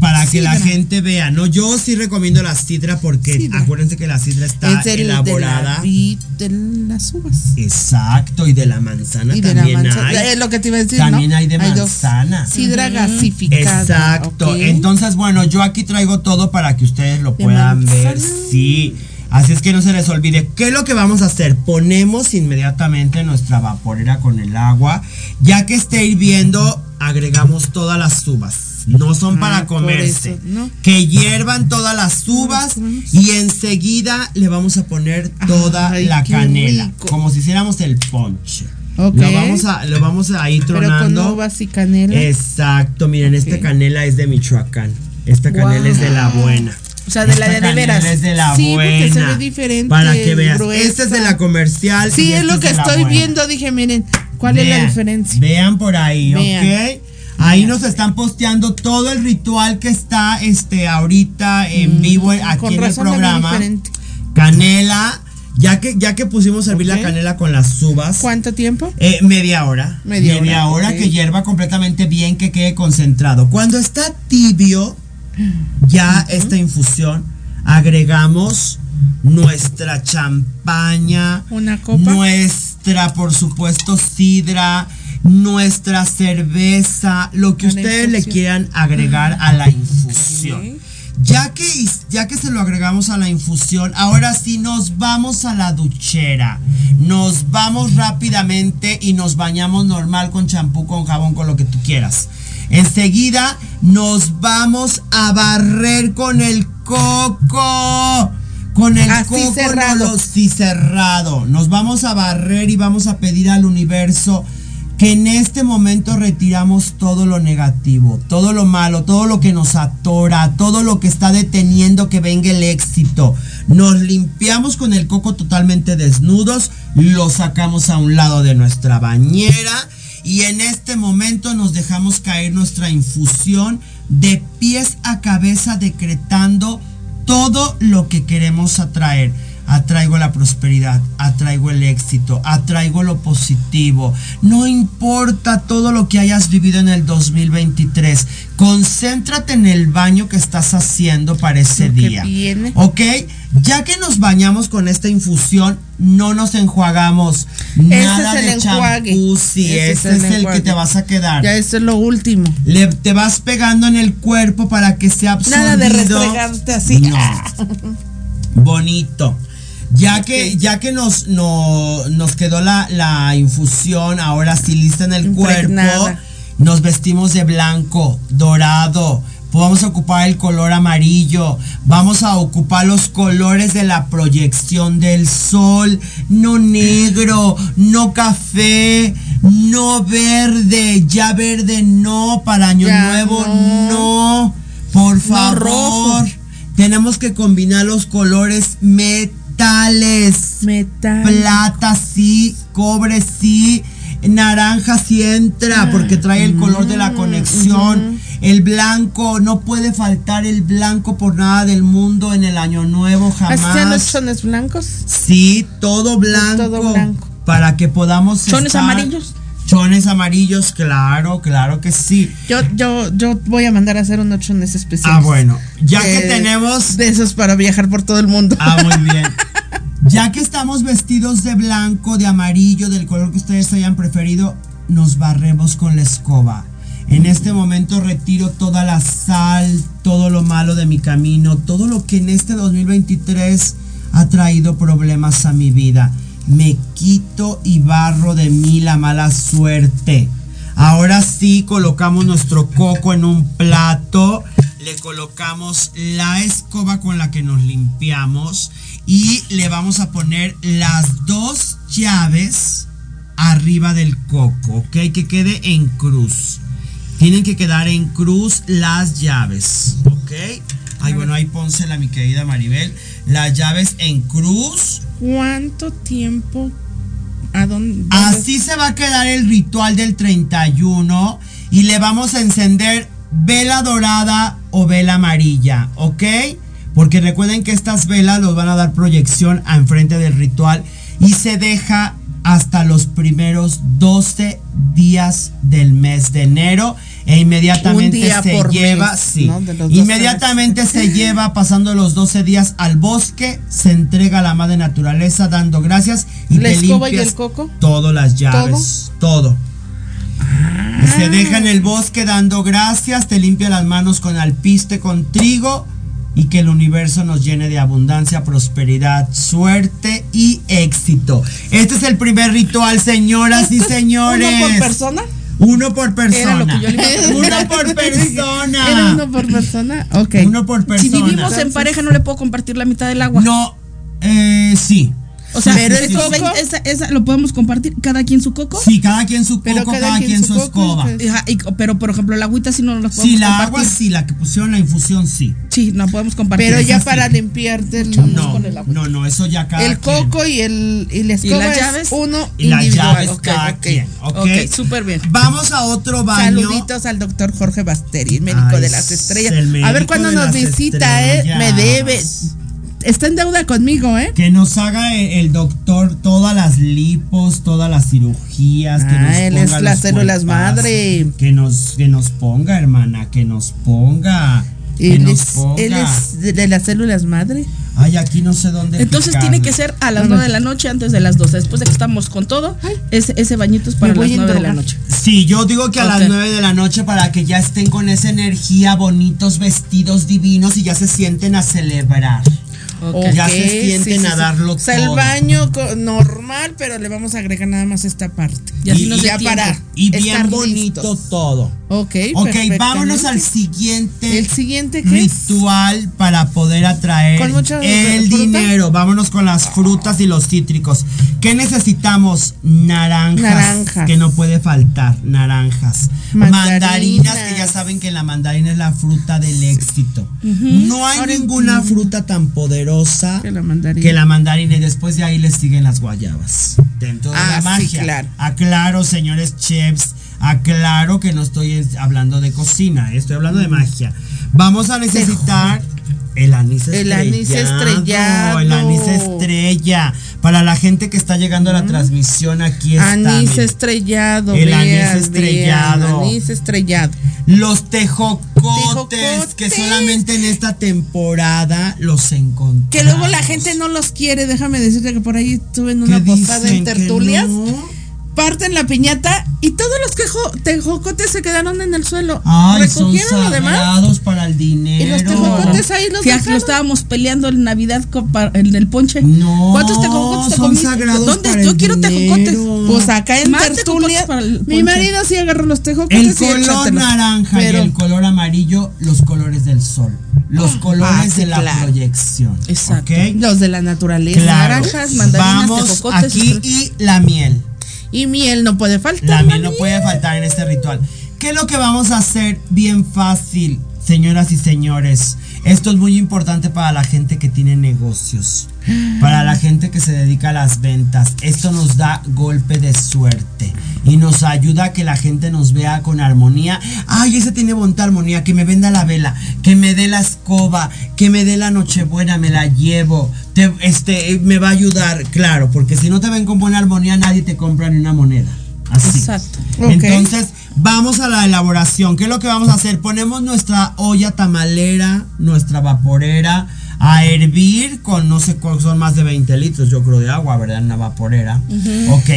S6: Para que la gente vea, ¿no? Yo sí recomiendo la sidra porque
S5: Sidra.
S6: acuérdense que la sidra está
S5: es
S6: elaborada.
S5: De, la vi- de las uvas.
S6: Exacto, y de la manzana
S5: Y de la
S6: también
S5: manzana.
S6: hay.
S5: Es lo que te iba a decir,
S6: También
S5: ¿no?
S6: hay de
S5: Hay
S6: manzana.
S5: Sidra gasificada.
S6: Exacto. Entonces, bueno, yo aquí traigo todo para que ustedes lo
S5: De
S6: puedan ver. Sí. Así es que no se les olvide. ¿Qué es lo que vamos a hacer? Ponemos inmediatamente nuestra vaporera con el agua. Ya que esté hirviendo, agregamos todas las uvas. No son
S5: Ah,
S6: para comerse.
S5: eso, ¿no?
S6: Que hiervan todas las uvas y enseguida le vamos a poner toda
S5: Ay,
S6: la canela.
S5: rico.
S6: Como si hiciéramos el ponche.
S5: Ok.
S6: Lo vamos a, lo vamos a ir
S5: Pero
S6: tronando.
S5: con uvas y canela.
S6: Exacto, miren, esta
S5: Ok.
S6: canela es de Michoacán. Esta canela es de la
S5: Wow.
S6: buena.
S7: O sea, de la
S6: Esta
S7: de de
S6: canela
S7: veras.
S6: es de la
S5: Sí, porque se
S6: buena.
S5: ve diferente,
S6: Para que veas.
S5: gruesa.
S6: Esta es de la comercial.
S5: Sí, es
S6: esta
S5: lo que
S6: de la
S5: estoy
S6: buena.
S5: viendo. Dije, miren, ¿cuál es la
S6: Vean,
S5: diferencia?
S6: Vean por ahí,
S5: Vean.
S6: ¿ok? Ahí nos están posteando todo el ritual que está este ahorita en vivo aquí
S5: Mm,
S6: en el programa. Canela. Ya que, ya que pusimos a hervir
S5: Ok.
S6: la canela con las uvas.
S5: ¿Cuánto tiempo?
S6: Eh, media hora.
S5: Media hora,
S6: hora que hierva completamente bien, que quede concentrado. Cuando está tibio, ya esta infusión, agregamos nuestra champaña,
S5: Una copa.
S6: nuestra, por supuesto, sidra, nuestra cerveza, lo que ustedes le quieran agregar a la infusión. Ya que, ya que se lo agregamos a la infusión, ahora sí nos vamos a la duchera. Nos vamos rápidamente y nos bañamos normal con champú, con jabón, con lo que tú quieras. Enseguida nos vamos a barrer con el coco. Con el coco
S5: cerrado.
S6: Nos vamos a barrer y vamos a pedir al universo que en este momento retiramos todo lo negativo, todo lo malo, todo lo que nos atora, todo lo que está deteniendo que venga el éxito. Nos limpiamos con el coco totalmente desnudos, lo sacamos a un lado de nuestra bañera y en este momento nos dejamos caer nuestra infusión de pies a cabeza decretando todo lo que queremos atraer atraigo la prosperidad, atraigo el éxito, atraigo lo positivo. No importa todo lo que hayas vivido en el 2023, concéntrate en el baño que estás haciendo para ese día. ¿Ok? Ya que nos bañamos con esta infusión, no nos enjuagamos. nada
S5: es el
S6: de champú, sí,
S5: Ese
S6: ese es el, que te vas a quedar.
S5: Ya eso es lo último.
S6: Le, te vas pegando en el cuerpo para que sea absorbido.
S5: Nada de restregarte así.
S6: No. (laughs) Bonito. Ya que, ya que nos, no- nos quedó la, la infusión, ahora sí lista en el cuerpo, nos vestimos de blanco, dorado. Vamos a ocupar el color amarillo. Vamos a ocupar los colores de la proyección del sol. No negro, no café, no verde. Ya verde no. Para año
S5: Ya
S6: nuevo
S5: no.
S6: no. Por favor.
S5: rojo.
S6: Tenemos que combinar los colores metales.
S5: Metal.
S6: Plata sí, cobre sí, naranja sí entra porque trae el color de la conexión. El blanco, no puede faltar el blanco por nada del mundo en el año nuevo
S5: ¿Hacen los
S6: jamás.
S5: chones blancos?
S6: Sí, todo blanco.
S5: Todo blanco.
S6: Para que podamos
S7: ¿Chones
S6: estar-
S7: amarillos?
S6: Chones amarillos, claro, claro que sí.
S5: Yo, yo, yo voy a mandar a hacer unos chones especiales.
S6: Ah, bueno, ya que
S5: Eh,
S6: tenemos
S5: De esos para viajar por todo el mundo.
S6: Ah, muy (laughs) bien. Ya que estamos vestidos de blanco, de amarillo, del color que ustedes hayan preferido, nos barremos con la escoba. En este momento retiro toda la sal, todo lo malo de mi camino, todo lo que en este 2023 ha traído problemas a mi vida. Me quito y barro de mí la mala suerte. Ahora sí colocamos nuestro coco en un plato, le colocamos la escoba con la que nos limpiamos y le vamos a poner las dos llaves arriba del coco, ¿ok? Que quede en cruz. Tienen que quedar en cruz las llaves, ¿ok? Ay, bueno, ahí pónsela, mi querida Maribel. Las llaves en cruz.
S5: ¿Cuánto tiempo? ¿A dónde?
S6: Así se va a quedar el ritual del 31 y le vamos a encender vela dorada o vela amarilla, ¿ok? Porque recuerden que estas velas los van a dar proyección a enfrente del ritual y se deja hasta los primeros 12 días del mes de enero e inmediatamente se lleva,
S5: mes,
S6: sí,
S5: ¿no? De los 12
S6: inmediatamente se (laughs) lleva pasando los 12 días al bosque, se entrega a la madre naturaleza dando gracias y
S5: ¿La
S6: te
S5: escoba y el coco?
S6: todas las llaves, todo. Y se deja en el bosque dando gracias, te limpia las manos con alpiste, con trigo y que el universo nos llene de abundancia, prosperidad, suerte y éxito. Este es el primer ritual, señoras y señores. (laughs)
S5: ¿Uno por persona?
S6: Uno por persona. Uno por (laughs) persona.
S5: ¿Era uno por persona? Ok.
S6: Uno por
S7: Si
S6: persona.
S7: vivimos en pareja, no le puedo compartir la mitad del agua.
S6: No, eh, sí.
S7: O sea,
S5: Pero
S7: el coco,
S5: coco-
S7: esa, esa lo podemos compartir cada quien su coco.
S6: Sí, cada quien su
S5: Pero
S6: coco,
S5: cada
S6: cada,
S5: quien
S6: quien
S5: su
S6: su
S5: coco,
S6: escoba.
S5: pues.
S7: Ajá, y- pero por ejemplo, la agüita sí no la podemos
S6: Sí, la
S7: compartir.
S6: agua sí, la que pusieron la infusión sí.
S7: Sí, no podemos compartir.
S5: Pero ya
S6: sí.
S5: para limpiarte
S6: No,
S7: con el agua.
S6: no, no, eso ya cada
S5: el
S6: quien.
S5: coco y el y la escoba
S7: las
S5: es
S7: llaves?
S5: uno
S6: y las
S5: individual.
S6: llaves
S5: Ok,
S6: cada
S5: ok.
S6: quien, ¿ok?
S7: Ok, súper bien.
S6: Vamos a otro baño.
S5: Saluditos al doctor Jorge Basteri, el médico
S6: Ay,
S5: de las estrellas.
S6: el
S5: A ver cuándo nos
S6: las
S5: visita, ¿eh? Me
S6: estrellas.
S5: Está en deuda conmigo, ¿eh?
S6: Que nos haga el, el doctor todas las lipos, todas las cirugías. Que
S5: Ah,
S6: nos
S5: él
S6: ponga
S5: es las células madre.
S6: Que nos, que nos ponga, hermana, que nos ponga. Que
S5: Él
S6: nos
S5: es,
S6: ponga.
S5: él es de, las células madre.
S6: Ay, aquí no sé dónde.
S7: Entonces
S6: picarle.
S7: tiene que ser a las
S5: No, no.
S7: 9 de la noche antes de las 12. Después de que estamos con todo, ese, ese bañito es para las
S5: a
S7: 9 de la noche.
S6: Sí, yo digo que a las 9 de la noche para que ya estén con esa energía, bonitos vestidos divinos y ya se sienten a celebrar.
S7: Ok.
S6: Ya se sienten a darlo
S5: O sea, el
S6: todo.
S5: baño normal, pero le vamos a agregar nada más esta parte.
S7: Y así
S6: Y-
S7: nos
S5: Y ya para,
S6: y bien bonito
S5: listos.
S6: todo.
S5: Ok,
S6: Ok, vámonos al siguiente
S5: ¿El siguiente qué es?
S6: ritual para poder atraer
S5: ¿Con mucha
S6: el
S5: fruta?
S6: dinero. Vámonos con las frutas y los cítricos. ¿Qué necesitamos? Naranjas.
S5: Naranjas.
S6: Que no puede faltar. Naranjas.
S5: Mandarinas.
S6: Mandarinas, que ya saben que la mandarina es la fruta del éxito. No hay
S5: Ahora
S6: ninguna
S5: entiendo.
S6: fruta tan poderosa
S5: Que la mandarina.
S6: que la mandarina y después de ahí les siguen las guayabas. Dentro de
S5: Ah,
S6: la
S5: sí,
S6: magia.
S5: claro.
S6: Aclaro, señores chefs, aclaro que no estoy es- hablando de cocina, estoy hablando de magia. Vamos a necesitar el anís
S5: El
S6: estrellado.
S5: anís estrellado.
S6: El anís estrella. Para la gente que está llegando a la transmisión, aquí está.
S5: Anís estrellado.
S6: El
S5: vean,
S6: anís
S5: vean,
S6: estrellado.
S5: anís estrellado.
S6: Los tejocotes,
S5: Tejocotes.
S6: que solamente en esta temporada los encontramos.
S5: Que luego la gente no los quiere. Déjame decirte que por ahí estuve en una
S6: ¿Qué
S5: posada en tertulias.
S6: no?
S5: Parten la piñata y todos los quejo- tejocotes se quedaron en el suelo.
S6: Ay, son
S5: Recogieron lo demás.
S6: sagrados para el dinero.
S5: Y los tejocotes ahí los
S7: Fíjate, lo estábamos peleando en Navidad en el ponche.
S6: No,
S7: ¿Cuántos tejocotes te
S6: son
S7: comiste?
S6: sagrados
S7: ¿Dónde?
S6: para
S7: Yo
S6: el
S7: quiero
S6: dinero.
S7: tejocotes.
S5: Pues acá en
S7: Más
S5: tertulia.
S7: para el
S5: Mi marido sí agarró los tejocotes.
S6: El color
S5: échatelos.
S6: naranja
S5: Pero-
S6: y el color amarillo, los colores del sol. Los colores
S5: ah, sí,
S6: de la
S5: claro.
S6: proyección.
S7: Exacto.
S5: Los de la naturaleza.
S6: Claro.
S7: Naranjas, mandarinas,
S6: Vamos
S7: tejocotes,
S6: aquí y la miel.
S5: Y miel no puede faltar.
S6: La miel no puede faltar en este ritual. ¿Qué es lo que vamos a hacer bien fácil, señoras y señores? Esto es muy importante para la gente que tiene negocios, para la gente que se dedica a las ventas. Esto nos da golpe de suerte y nos ayuda a que la gente nos vea con armonía. Ay, ese tiene bonita armonía, que me venda la vela, que me dé la escoba, que me dé la nochebuena, me la llevo. Te- este, me va a ayudar, claro, porque si no te ven con buena armonía, nadie te compra ni una moneda. Así.
S7: Exacto.
S6: Entonces, vamos a la elaboración. ¿Qué es lo que vamos a hacer? Ponemos nuestra olla tamalera, nuestra vaporera, a hervir con no sé cuál son más de 20 litros, yo creo, de agua, ¿verdad? En una vaporera. Ok.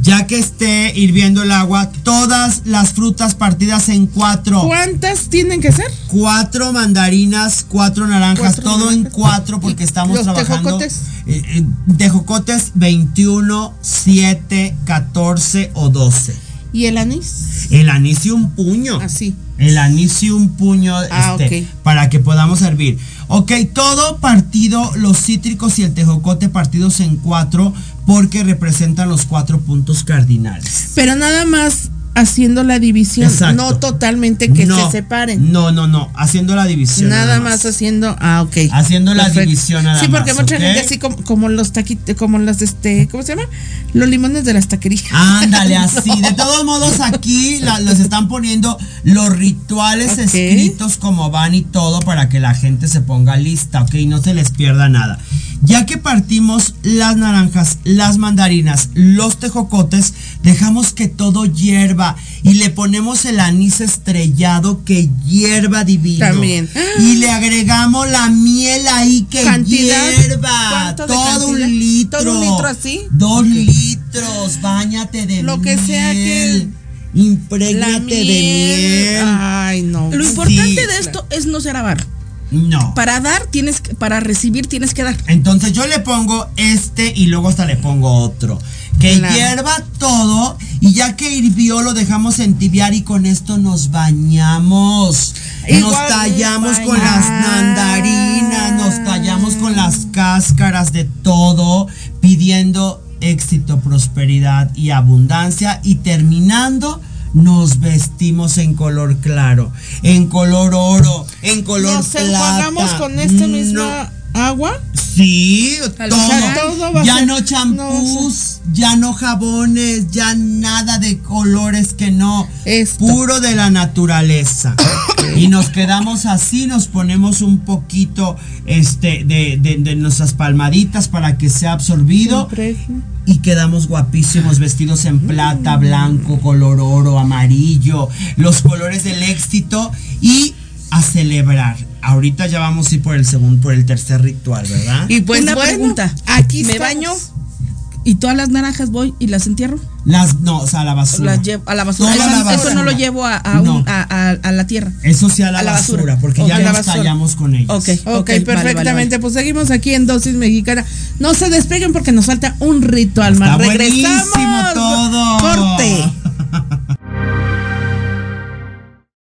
S6: Ya que esté hirviendo el agua, todas las frutas partidas en cuatro.
S5: ¿Cuántas tienen que ser?
S6: Cuatro mandarinas, cuatro naranjas,
S5: Cuatro
S6: todo en cuatro porque
S5: ¿Y
S6: estamos
S5: los
S6: trabajando.
S5: tejocotes?
S6: eh, eh, tejocotes 21, 7, 14 o 12.
S5: ¿Y el anís?
S6: El anís y un puño.
S5: Así.
S6: El anís y un puño
S5: Ah,
S6: este, para que podamos servir. Ok, todo partido, los cítricos y el tejocote partidos en cuatro porque representan los cuatro puntos cardinales.
S5: Pero nada más haciendo la división,
S6: Exacto.
S5: no totalmente que
S6: no,
S5: se separen.
S6: No, no, no, haciendo la división.
S5: Nada más haciendo, ah, ok.
S6: Haciendo la división nada
S5: Sí, porque
S6: más,
S5: mucha así como, como los taquitos, como los este, ¿cómo se llama? Los limones de las taquerías.
S6: Ándale, (laughs) así. De todos modos, aquí la- los están poniendo los rituales escritos como van y todo para que la gente se ponga lista, ¿ok? Y no se les pierda nada. Ya que partimos las naranjas, las mandarinas, los tejocotes, dejamos que todo hierva y le ponemos el anís estrellado que hierva divino.
S5: También.
S6: Y le agregamos la miel ahí que
S5: ¿Cantidad?
S6: hierva.
S5: ¿Cuánto de
S6: Todo un litro.
S5: ¿Todo un litro así?
S6: Dos litros. Báñate de
S5: Lo que
S6: miel.
S5: sea que-
S6: Imprégnate
S5: La
S6: de
S5: miel.
S6: miel.
S5: Ay, no.
S7: Lo importante
S6: Sí.
S7: de esto es no ser avaro.
S6: No.
S7: Para dar tienes que, para recibir tienes que dar.
S6: Entonces yo le pongo este y luego hasta le pongo otro. Que
S5: Claro.
S6: hierva todo y ya que hirvió lo dejamos entibiar y con esto nos bañamos. nos tallamos con las mandarinas, nos tallamos con las cáscaras de todo, pidiendo éxito, prosperidad y abundancia y terminando nos vestimos en color claro, en color oro, en color
S5: Nos
S6: plata.
S5: enjuagamos con esta
S6: No.
S5: Agua.
S6: Sí, todo. ya
S5: ser-
S6: no champús, ya no jabones, ya nada de colores que no.
S5: Esto.
S6: Puro de la naturaleza. y nos quedamos así, nos ponemos un poquito este, de, de- de nuestras palmaditas para que sea absorbido. Y quedamos guapísimos, vestidos en plata, blanco, color oro, amarillo, los colores del éxito y a celebrar. Ahorita ya vamos a ir por el segundo, por el tercer ritual, ¿verdad?
S5: Y pues
S7: Una
S5: bueno,
S7: pregunta.
S5: aquí
S7: me
S5: estamos.
S7: baño y todas las naranjas voy y las entierro.
S6: Las, no, o sea, a la basura.
S7: Las llevo a la basura.
S6: Toda
S7: Eso,
S6: la
S7: eso no lo llevo a, a, un-
S6: No.
S7: a- a- a la tierra.
S6: Eso sí a la,
S7: a la
S6: basura,
S7: basura.
S6: porque ya nos
S7: basura.
S6: tallamos con ellos.
S7: Ok,
S5: Ok,
S7: ok, vale,
S5: perfectamente.
S7: vale, vale.
S5: Pues seguimos aquí en Dosis Mexicana. No se despeguen porque nos falta un ritual más. Regresamos.
S6: todo.
S5: Corte. (laughs)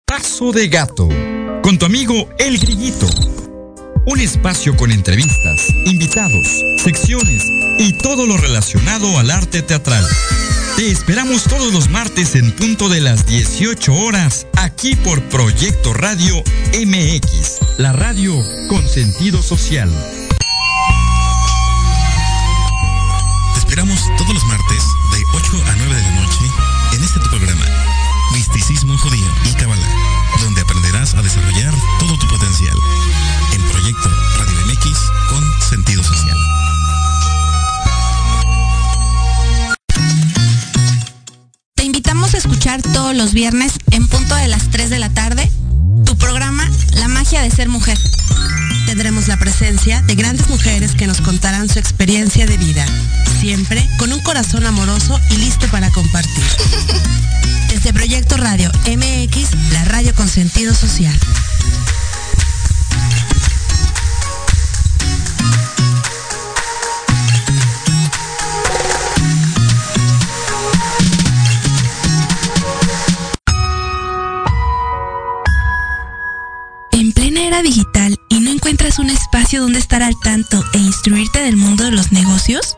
S10: Paso de Gato, con tu amigo El Grillito. Un espacio con entrevistas, invitados, secciones y todo lo relacionado al arte teatral. Te esperamos todos los martes en punto de las 18 horas, aquí por Proyecto Radio MX, la radio con sentido social.
S2: Te esperamos todos los martes de 8 a 9 de la noche en este tu programa, Misticismo Judío y Kabbalah, a desarrollar todo tu potencial. En Proyecto Radio MX con sentido social.
S8: Te invitamos a escuchar todos los viernes en punto de las 3 de la tarde tu programa La magia de ser mujer.
S9: Tendremos la presencia de grandes mujeres que nos contarán su experiencia de vida, siempre con un corazón amoroso y listo para compartir. Desde Proyecto Radio MX, la radio con sentido social.
S8: En plena era digital y no encuentras un espacio donde estar al tanto e instruirte del mundo de los negocios?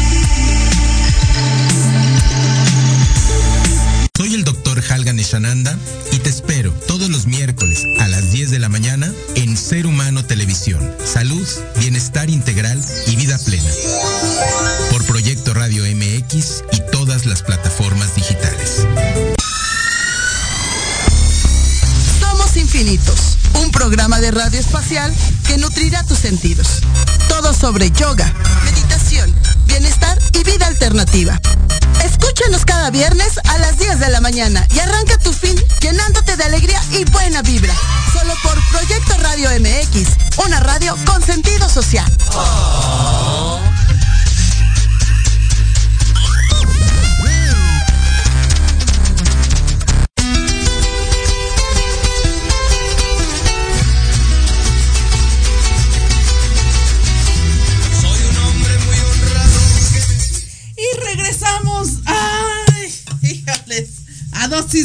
S2: y te espero todos los miércoles a las 10 de la mañana en Ser Humano Televisión. Salud, bienestar integral y vida plena. Por Proyecto Radio MX y todas las plataformas digitales.
S12: Somos Infinitos, un programa de radio espacial que nutrirá tus sentidos. Todo sobre yoga, meditación, bienestar y vida alternativa. Escúchanos cada viernes a las 10 de la mañana y arranca tu fin llenándote de alegría y buena vibra. Solo por Proyecto Radio MX, una radio con sentido social.
S5: Y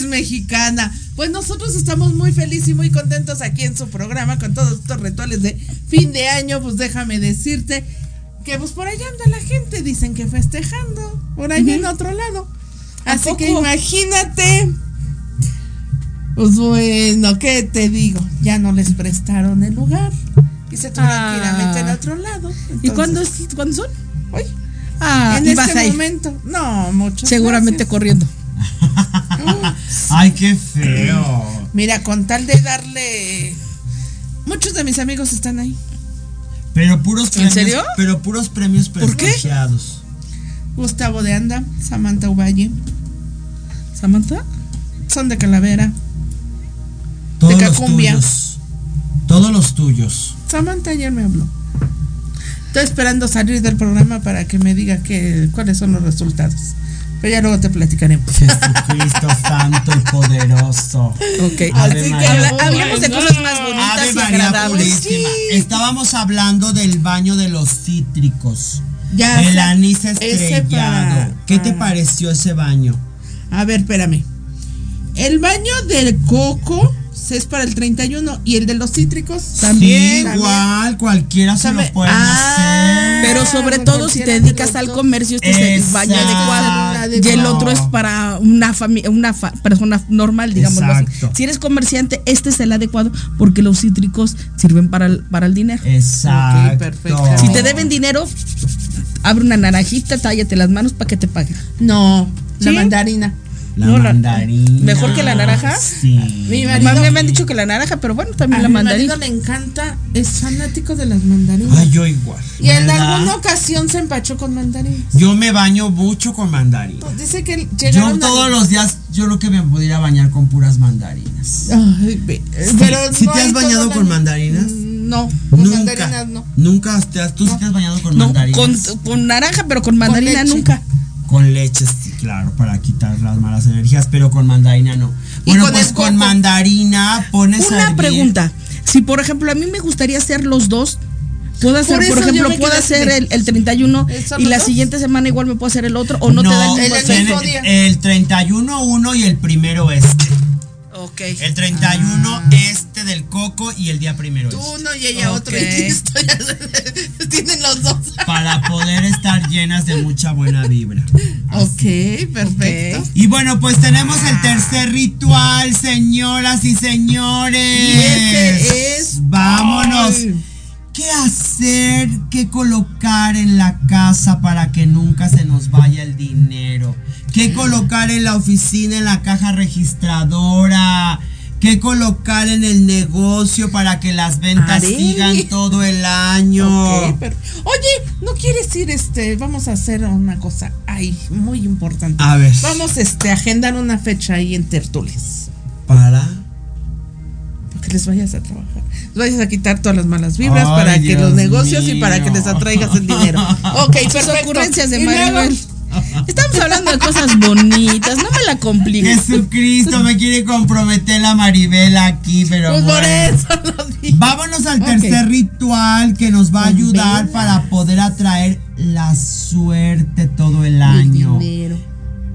S5: Mexicana. Pues nosotros estamos muy felices y muy contentos aquí en su programa con todos estos rituales de fin de año. Pues déjame decirte que pues por allá anda la gente. Dicen que festejando. Por allá en otro lado.
S7: ¿A
S5: Así que imagínate. Pues bueno, ¿qué te digo? Ya no les prestaron el lugar. Y se tuvieron que ir a meter a otro lado.
S7: ¿Y cuándo, es- cuándo son?
S5: Hoy.
S7: Ah,
S5: en este momento. No, mucho.
S7: Seguramente corriendo. (laughs)
S6: Ay, qué feo.
S5: Mira, con tal de darle. Muchos de mis amigos están ahí.
S6: Pero puros
S5: ¿En
S6: premios.
S5: serio?
S6: Pero puros premios prestigiados.
S5: Gustavo de Anda, Samantha Uvalle.
S7: ¿Samantha?
S5: Son de Calavera.
S6: Todos
S5: de
S6: los
S5: Cacumbia.
S6: tuyos. Todos los tuyos.
S5: Samantha ayer me habló. Estoy esperando salir del programa para que me diga que, cuáles son los resultados. Pero ya luego te platicaremos. (laughs)
S6: Jesucristo santo y poderoso.
S7: Ok.
S6: Ave
S7: Así que
S6: María.
S7: hablemos de cosas más bonitas
S6: Ave
S7: y
S6: María
S7: agradables.
S6: Purísima. Estábamos hablando del baño de los cítricos.
S5: Ya
S6: el anís estrellado.
S5: para-
S6: ¿Qué te pareció ese baño?
S5: A ver, espérame. El baño del coco es para el 31 y el de los cítricos también.
S6: Sí, igual, cualquiera se lo puede
S5: Ah,
S6: hacer.
S7: Pero sobre todo si te dedicas al comercio, este es el baño
S6: Exacto.
S7: Y el otro es para una familia, una fa- persona normal, digámoslo así. Si eres comerciante, este es el adecuado porque los cítricos sirven para el, para el dinero.
S6: Exacto.
S5: Ok, perfecto.
S7: Si te deben dinero, abre una naranjita, tállate las manos para que te paguen.
S5: No, la mandarina.
S6: La
S7: No, la-
S6: mandarina.
S7: ¿Mejor que la naranja?
S6: Sí.
S5: Mi marido-
S7: me han dicho que la naranja, pero bueno, también
S5: A
S7: la
S5: mi
S7: mandarina.
S5: le encanta, es fanático de las mandarinas.
S6: Ay, yo igual.
S5: y en alguna ocasión se empachó con mandarinas.
S6: Yo me baño mucho con mandarinas.
S5: Pues dice que llegaron
S6: Yo todos
S5: a-
S6: los días, yo creo que me pudiera bañar con puras mandarinas.
S5: Ay,
S6: Sí,
S5: pero
S6: ¿sí
S5: no
S6: te has bañado con
S5: la-
S6: mandarinas?
S5: No, con
S6: Nunca.
S5: mandarinas no.
S6: Nunca te has, tú sí te has bañado con
S7: No,
S6: mandarinas.
S7: con, con naranja, pero con mandarina nunca.
S6: Con leche, sí, claro, para quitar las malas energías, pero con mandarina no. Bueno,
S5: con
S6: pues con mandarina pones a
S7: Una pregunta. Si, por ejemplo, a mí me gustaría hacer los dos, puedo hacer,
S5: Por
S7: por, ejemplo, puedo hacer el, el 31
S5: ¿Son
S7: y la siguiente semana igual me puedo hacer el otro o no, te da el
S5: el
S7: mismo
S5: día.
S6: El 31 uno y el primero este.
S7: Ok.
S6: El 31 este del coco y el día primero
S5: Tú
S6: este.
S5: uno y ella otro. Y (laughs) tienen los dos.
S6: Para poder estar llenas de mucha buena vibra. (laughs)
S5: Ok, perfecto.
S6: Y bueno, pues tenemos el tercer ritual, señoras y señores.
S5: Y ese es-
S6: Vámonos.
S5: Ay.
S6: ¿Qué hacer? ¿Qué colocar en la casa para que nunca se nos vaya el dinero? ¿Qué colocar en la oficina, en la caja registradora? ¿Qué colocar en el negocio para que las ventas sigan todo el año?
S5: Ok, pero- Oye, ¿no quieres ir este? Vamos a hacer una cosa ahí muy importante.
S6: A ver.
S5: Vamos este, a agendar una fecha ahí en Tertules.
S6: ¿Para?
S5: Les vayas a trabajar. Les vayas a quitar todas las malas vibras
S6: Ay,
S5: para que los negocios y para que les atraigas el dinero. (laughs) Ok,
S7: Sus
S5: perfecto.
S7: ocurrencias de Maribel. Estamos hablando de cosas bonitas, no me la compliques.
S6: Jesucristo, me quiere comprometer la Maribel aquí, pero
S5: Pues por eso lo digo.
S6: Vámonos al tercer ritual que nos va a
S5: Con
S6: ayudar para poder atraer la suerte todo el
S5: El
S6: año.
S5: dinero,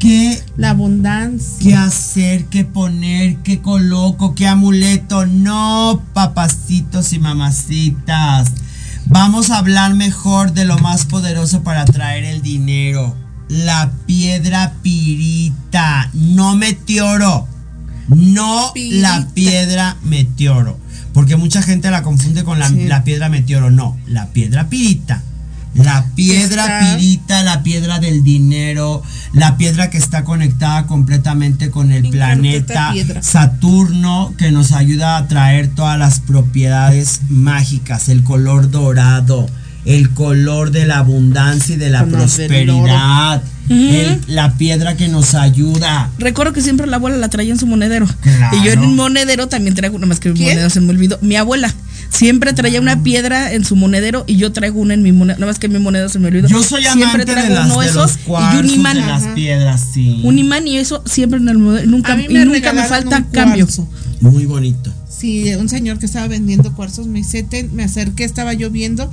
S6: ¿Qué,
S5: la abundancia.
S6: ¿Qué hacer? ¿Qué poner? ¿Qué coloco? ¿Qué amuleto? No, papacitos y mamacitas. Vamos a hablar mejor de lo más poderoso para atraer el dinero. La piedra pirita, no meteoro. No
S5: Pirita.
S6: la piedra meteoro. Porque mucha gente la confunde con la,
S5: Sí.
S6: la piedra meteoro. No, la piedra pirita. La piedra
S5: Está-
S6: pirita, la piedra del dinero, la piedra que está conectada completamente con el planeta. Saturno, que nos ayuda a traer todas las propiedades mágicas, el color dorado, el color de la abundancia y de la
S5: Con
S6: prosperidad, el- la piedra que nos ayuda.
S7: Recuerdo que siempre la abuela la traía en su monedero.
S6: Claro.
S7: Y yo en un monedero también traigo, nada más que mi monedero se me olvidó. Mi abuela siempre traía una piedra en su monedero y yo traigo una en mi monedero, nada más que mi monedero se me olvidó.
S6: Yo soy
S7: siempre
S6: amante de,
S7: traigo
S6: las,
S7: uno
S6: de
S7: esos
S6: los
S7: y
S6: cuarzos,
S7: un imán.
S6: de las piedras, sí.
S7: Un imán y eso siempre en el monedero. Nunca,
S5: A
S7: y
S5: me
S7: nunca me
S5: regalaron
S7: falta
S5: un
S7: cambio.
S6: Muy bonito.
S5: Sí, un señor que estaba vendiendo cuarzos me dice, me acerqué, estaba lloviendo.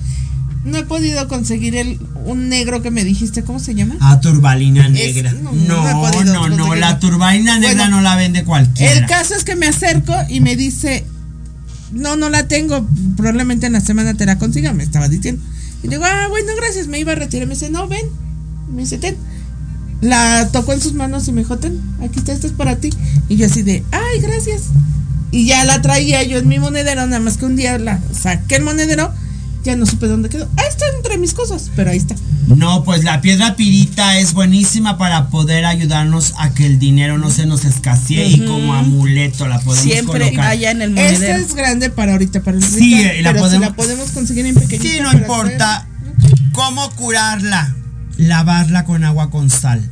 S5: No he podido conseguir el un negro que me dijiste, ¿cómo se llama?
S6: Ah, turbalina negra.
S5: no,
S6: no,
S5: no he
S6: no,
S5: podido
S6: no,
S5: conseguirlo.
S6: la turbalina negra
S5: Bueno,
S6: no la vende cualquiera.
S5: El caso es que me acerco y me dice, no, no la tengo, probablemente en la semana te la consiga, me estaba diciendo. Y digo, ah, bueno, gracias, me iba a retirar. Me dice, no, ven. Me dice, ten. La tocó en sus manos y me dijo, ten, aquí está, esto es para ti. Y yo así de, ay, gracias. Y ya la traía yo en mi monedero, nada más que un día la saqué el monedero, ya no supe dónde quedó. Ah, está entre mis cosas, pero ahí está.
S6: No, pues la piedra pirita es buenísima para poder ayudarnos a que el dinero no se nos escasee y como amuleto la podemos
S7: Siempre
S6: colocar.
S7: vaya en el
S5: Esta
S7: monedero.
S5: es grande para ahorita, para el
S6: Sí, y la
S5: pero
S6: podemos-
S5: si la podemos conseguir en pequeñita.
S6: Sí, no importa. ¿Cómo curarla? Lavarla con agua con sal.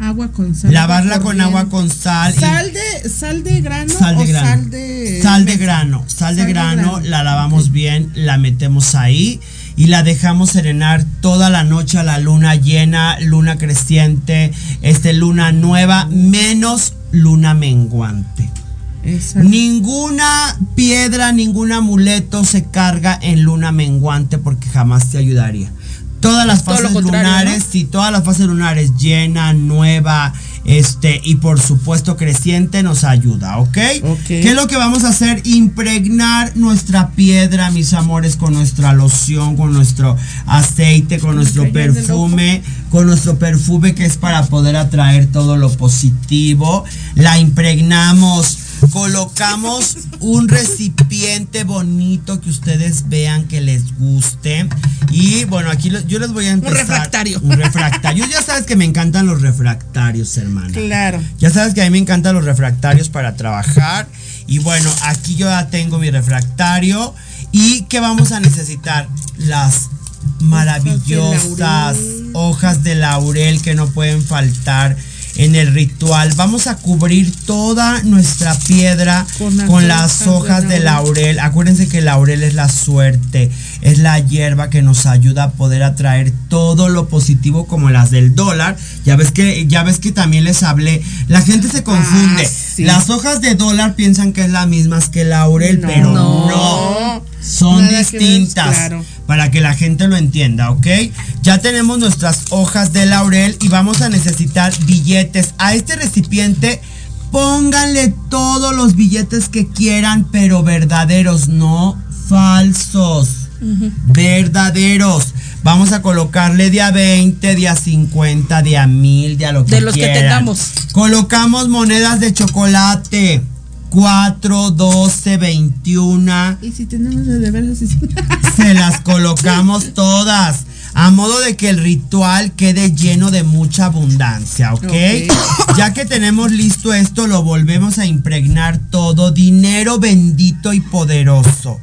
S5: Agua con sal.
S6: Lavarla con agua con sal.
S5: Sal de, sal de grano
S6: Sal de
S5: o
S6: grano.
S5: sal de
S6: Sal de
S5: mesa?
S6: grano, sal de
S5: Sal de
S6: grano, la lavamos bien, la metemos ahí y la dejamos serenar toda la noche a la luna llena, luna creciente, este luna nueva, menos luna menguante.
S5: Exacto.
S6: Ninguna piedra, ningún amuleto se carga en luna menguante porque jamás te ayudaría. Todas las fases lunares,
S7: ¿no?
S6: sí, todas las fases lunares, llena, nueva, este, y por supuesto creciente nos ayuda, ¿ok?
S5: Ok.
S6: ¿Qué es lo que vamos a hacer? Impregnar nuestra piedra, mis amores, con nuestra loción, con nuestro aceite, con nuestro perfume, con nuestro perfume que es para poder atraer todo lo positivo. La impregnamos colocamos un recipiente bonito que ustedes vean que les guste. Y bueno, aquí lo- yo les voy a empezar.
S5: refractario.
S6: Un refractario. Ya sabes que me encantan los refractarios, hermana.
S5: Claro.
S6: Ya sabes que a mí me encantan los refractarios para trabajar. Y bueno, aquí yo ya tengo mi refractario. ¿Y qué vamos a necesitar? Las maravillosas hojas de laurel que no pueden faltar en el ritual. Vamos a cubrir toda nuestra piedra con, las hojas de laurel. Acuérdense que el laurel es la suerte, es la hierba que nos ayuda a poder atraer todo lo positivo como las del dólar. Ya ves que ya ves que también les hablé. La gente se confunde.
S5: Ah, sí.
S6: Las hojas de dólar piensan que es la misma que el laurel,
S5: No.
S6: pero
S5: No.
S6: no. Son
S5: Nada que ver,
S6: distintas.
S5: claro.
S6: Para que la gente lo entienda, ¿ok? Ya tenemos nuestras hojas de laurel y vamos a necesitar billetes. A este recipiente pónganle todos los billetes que quieran, pero verdaderos, no falsos. Verdaderos. Vamos a colocarle de a 20, de a 50, de a 1000, de a lo que
S7: De los que tengamos.
S6: Colocamos monedas de chocolate. 4, 12, 21.
S5: Y si tenemos de de veras. (laughs)
S6: Se las colocamos todas. A modo de que el ritual quede lleno de mucha abundancia, ¿ok? Ya que tenemos listo esto, lo volvemos a impregnar todo. Dinero bendito y poderoso.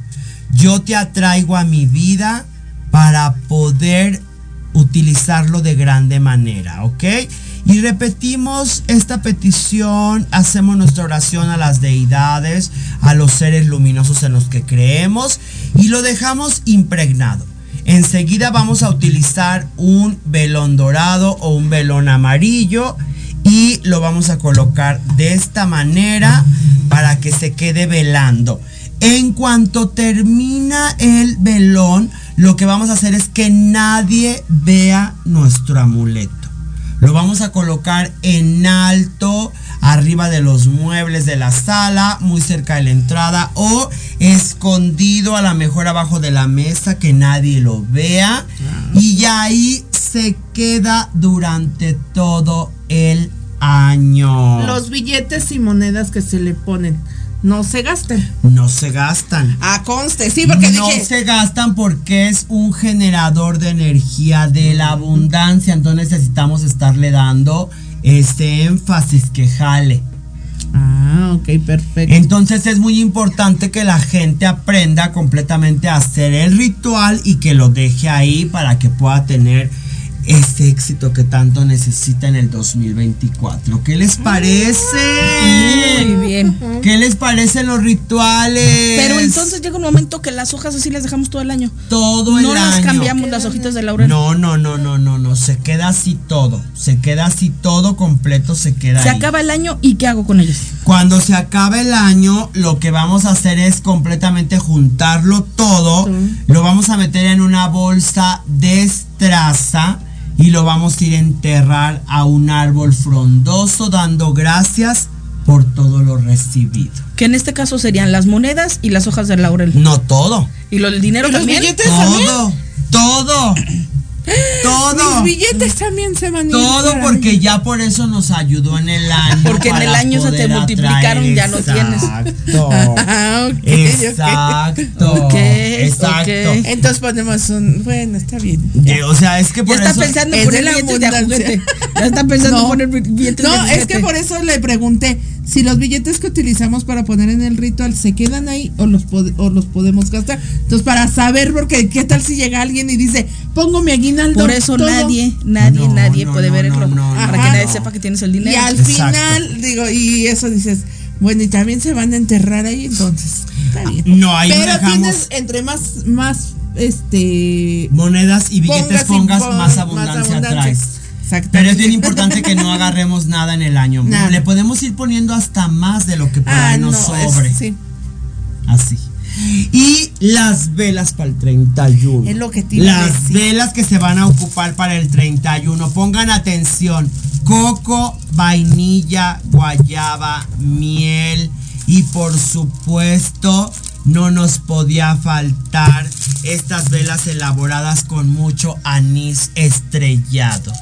S6: Yo te atraigo a mi vida para poder utilizarlo de grande manera, ¿ok? Y repetimos esta petición, hacemos nuestra oración a las deidades, a los seres luminosos en los que creemos y lo dejamos impregnado. Enseguida vamos a utilizar un velón dorado o un velón amarillo y lo vamos a colocar de esta manera para que se quede velando. En cuanto termina el velón, lo que vamos a hacer es que nadie vea nuestro amuleto. Lo vamos a colocar en alto, arriba de los muebles de la sala, muy cerca de la entrada o escondido a lo mejor abajo de la mesa que nadie lo vea. Y ya ahí se queda durante todo el año.
S5: Los billetes y monedas que se le ponen no se gasten.
S6: No se gastan.
S5: Ah, conste, sí, porque
S6: no
S5: dije.
S6: se gastan porque es un generador de energía de la abundancia. Entonces necesitamos estarle dando este énfasis que jale.
S5: Ah, ok, perfecto.
S6: Entonces es muy importante que la gente aprenda completamente a hacer el ritual y que lo deje ahí para que pueda tener ese éxito que tanto necesita en el 2024. ¿Qué les parece?
S7: Muy bien.
S6: ¿Qué les parecen los rituales?
S7: Pero entonces llega un momento que las hojas así las dejamos todo el año.
S6: todo el
S7: no las
S6: año.
S7: cambiamos las hojitas de laurel.
S6: No, no, no, no, no, no. Se queda así todo. Se queda así todo completo, se queda
S7: Se
S6: ahí.
S7: acaba el año y ¿qué hago con ellos?
S6: Cuando se acabe el año, lo que vamos a hacer es completamente juntarlo todo. Lo vamos a meter en una bolsa de estraza y lo vamos a ir a enterrar a un árbol frondoso dando gracias por todo lo recibido.
S7: Que en este caso serían las monedas y las hojas de laurel.
S6: No todo.
S7: ¿Y lo del dinero
S5: ¿Y los
S7: también?
S5: billetes también?
S6: Todo. Todo. Todo.
S5: Mis billetes también se van a ir
S6: Todo porque
S5: mí.
S6: ya por eso nos ayudó en el año.
S7: Porque en el año se te multiplicaron, ya no tienes.
S6: Exacto. (laughs)
S5: Ah, ok, ok.
S6: Exacto. Exacto.
S5: Entonces ponemos un. Bueno, está bien.
S6: Eh, o sea, es que
S7: Ya
S6: por
S7: está
S6: eso.
S7: pensando en
S5: Es
S7: poner
S5: de
S7: billetes de juguete. Ya está pensando en (laughs)
S5: No.
S7: poner billetes de
S5: No,
S7: juguete.
S5: es que por eso le pregunté si los billetes que utilizamos para poner en el ritual se quedan ahí o los, pod- o los podemos gastar. Entonces, para saber, porque qué tal si llega alguien y dice, pongo mi aguinaldo.
S7: Por eso
S5: todo",
S7: nadie, nadie,
S6: No,
S7: nadie
S6: no,
S7: puede
S6: no,
S7: verlo.
S6: no, no,
S7: para que nadie
S5: no.
S7: sepa que tienes el
S5: Y
S7: dinero.
S5: al
S6: Exacto.
S5: final, digo, y eso dices, bueno, y también se van a enterrar ahí, entonces, está bien.
S6: No, ahí
S5: Pero
S6: dejamos
S5: tienes, entre más, más, este...
S6: monedas y billetes pongas,
S5: y pon-
S6: más abundancia traes.
S5: Exacto.
S6: Pero es bien importante que no (laughs) agarremos nada en el año.
S5: Nada.
S6: Le podemos ir poniendo hasta más de lo que por
S5: Ah,
S6: ahí
S5: no,
S6: nos
S5: es-
S6: sobre.
S5: sí.
S6: Así. Y las velas para el 31.
S5: Es lo que te iba a
S6: Las
S5: decir.
S6: velas que se van a ocupar para el 31. Pongan atención. Coco, vainilla, guayaba, miel y por supuesto no nos podía faltar estas velas elaboradas con mucho anís estrellado.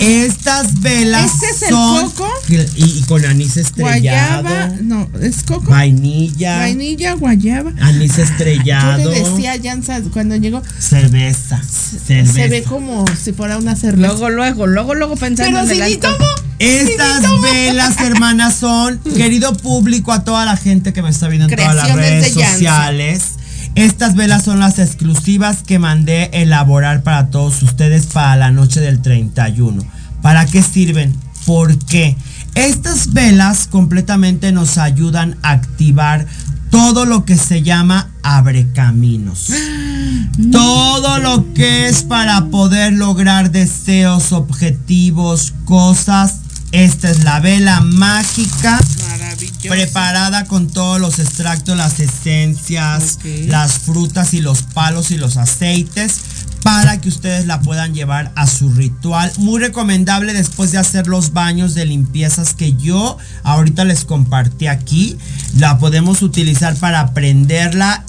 S6: Estas velas
S5: ¿Este es el
S6: son
S5: coco?
S6: y, y con anís estrellado,
S5: Guayaba, no, es coco.
S6: vainilla,
S5: Vainilla, guayaba.
S6: anís
S5: Yo
S6: estrellado,
S5: le decía a Jansa cuando llegó,
S6: cerveza, cerveza.
S5: se ve como si fuera una cerveza.
S7: Luego, luego, luego, luego pensando
S5: Pero
S7: en
S5: si
S7: el.
S6: Estas velas, hermanas, son, (laughs) querido público, a toda la gente que me está viendo en todas las redes Estas velas son las exclusivas que mandé elaborar para todos ustedes para la noche del 31. ¿Para qué sirven? ¿Por qué? Estas velas completamente nos ayudan a activar todo lo que se llama abre caminos. (gasps) Todo lo que es para poder lograr deseos, objetivos, cosas. Esta es la vela mágica. Preparada con todos los extractos, las esencias, las frutas y los palos y los aceites para que ustedes la puedan llevar a su ritual. Muy recomendable después de hacer los baños de limpiezas que yo ahorita les compartí aquí. La podemos utilizar para prenderla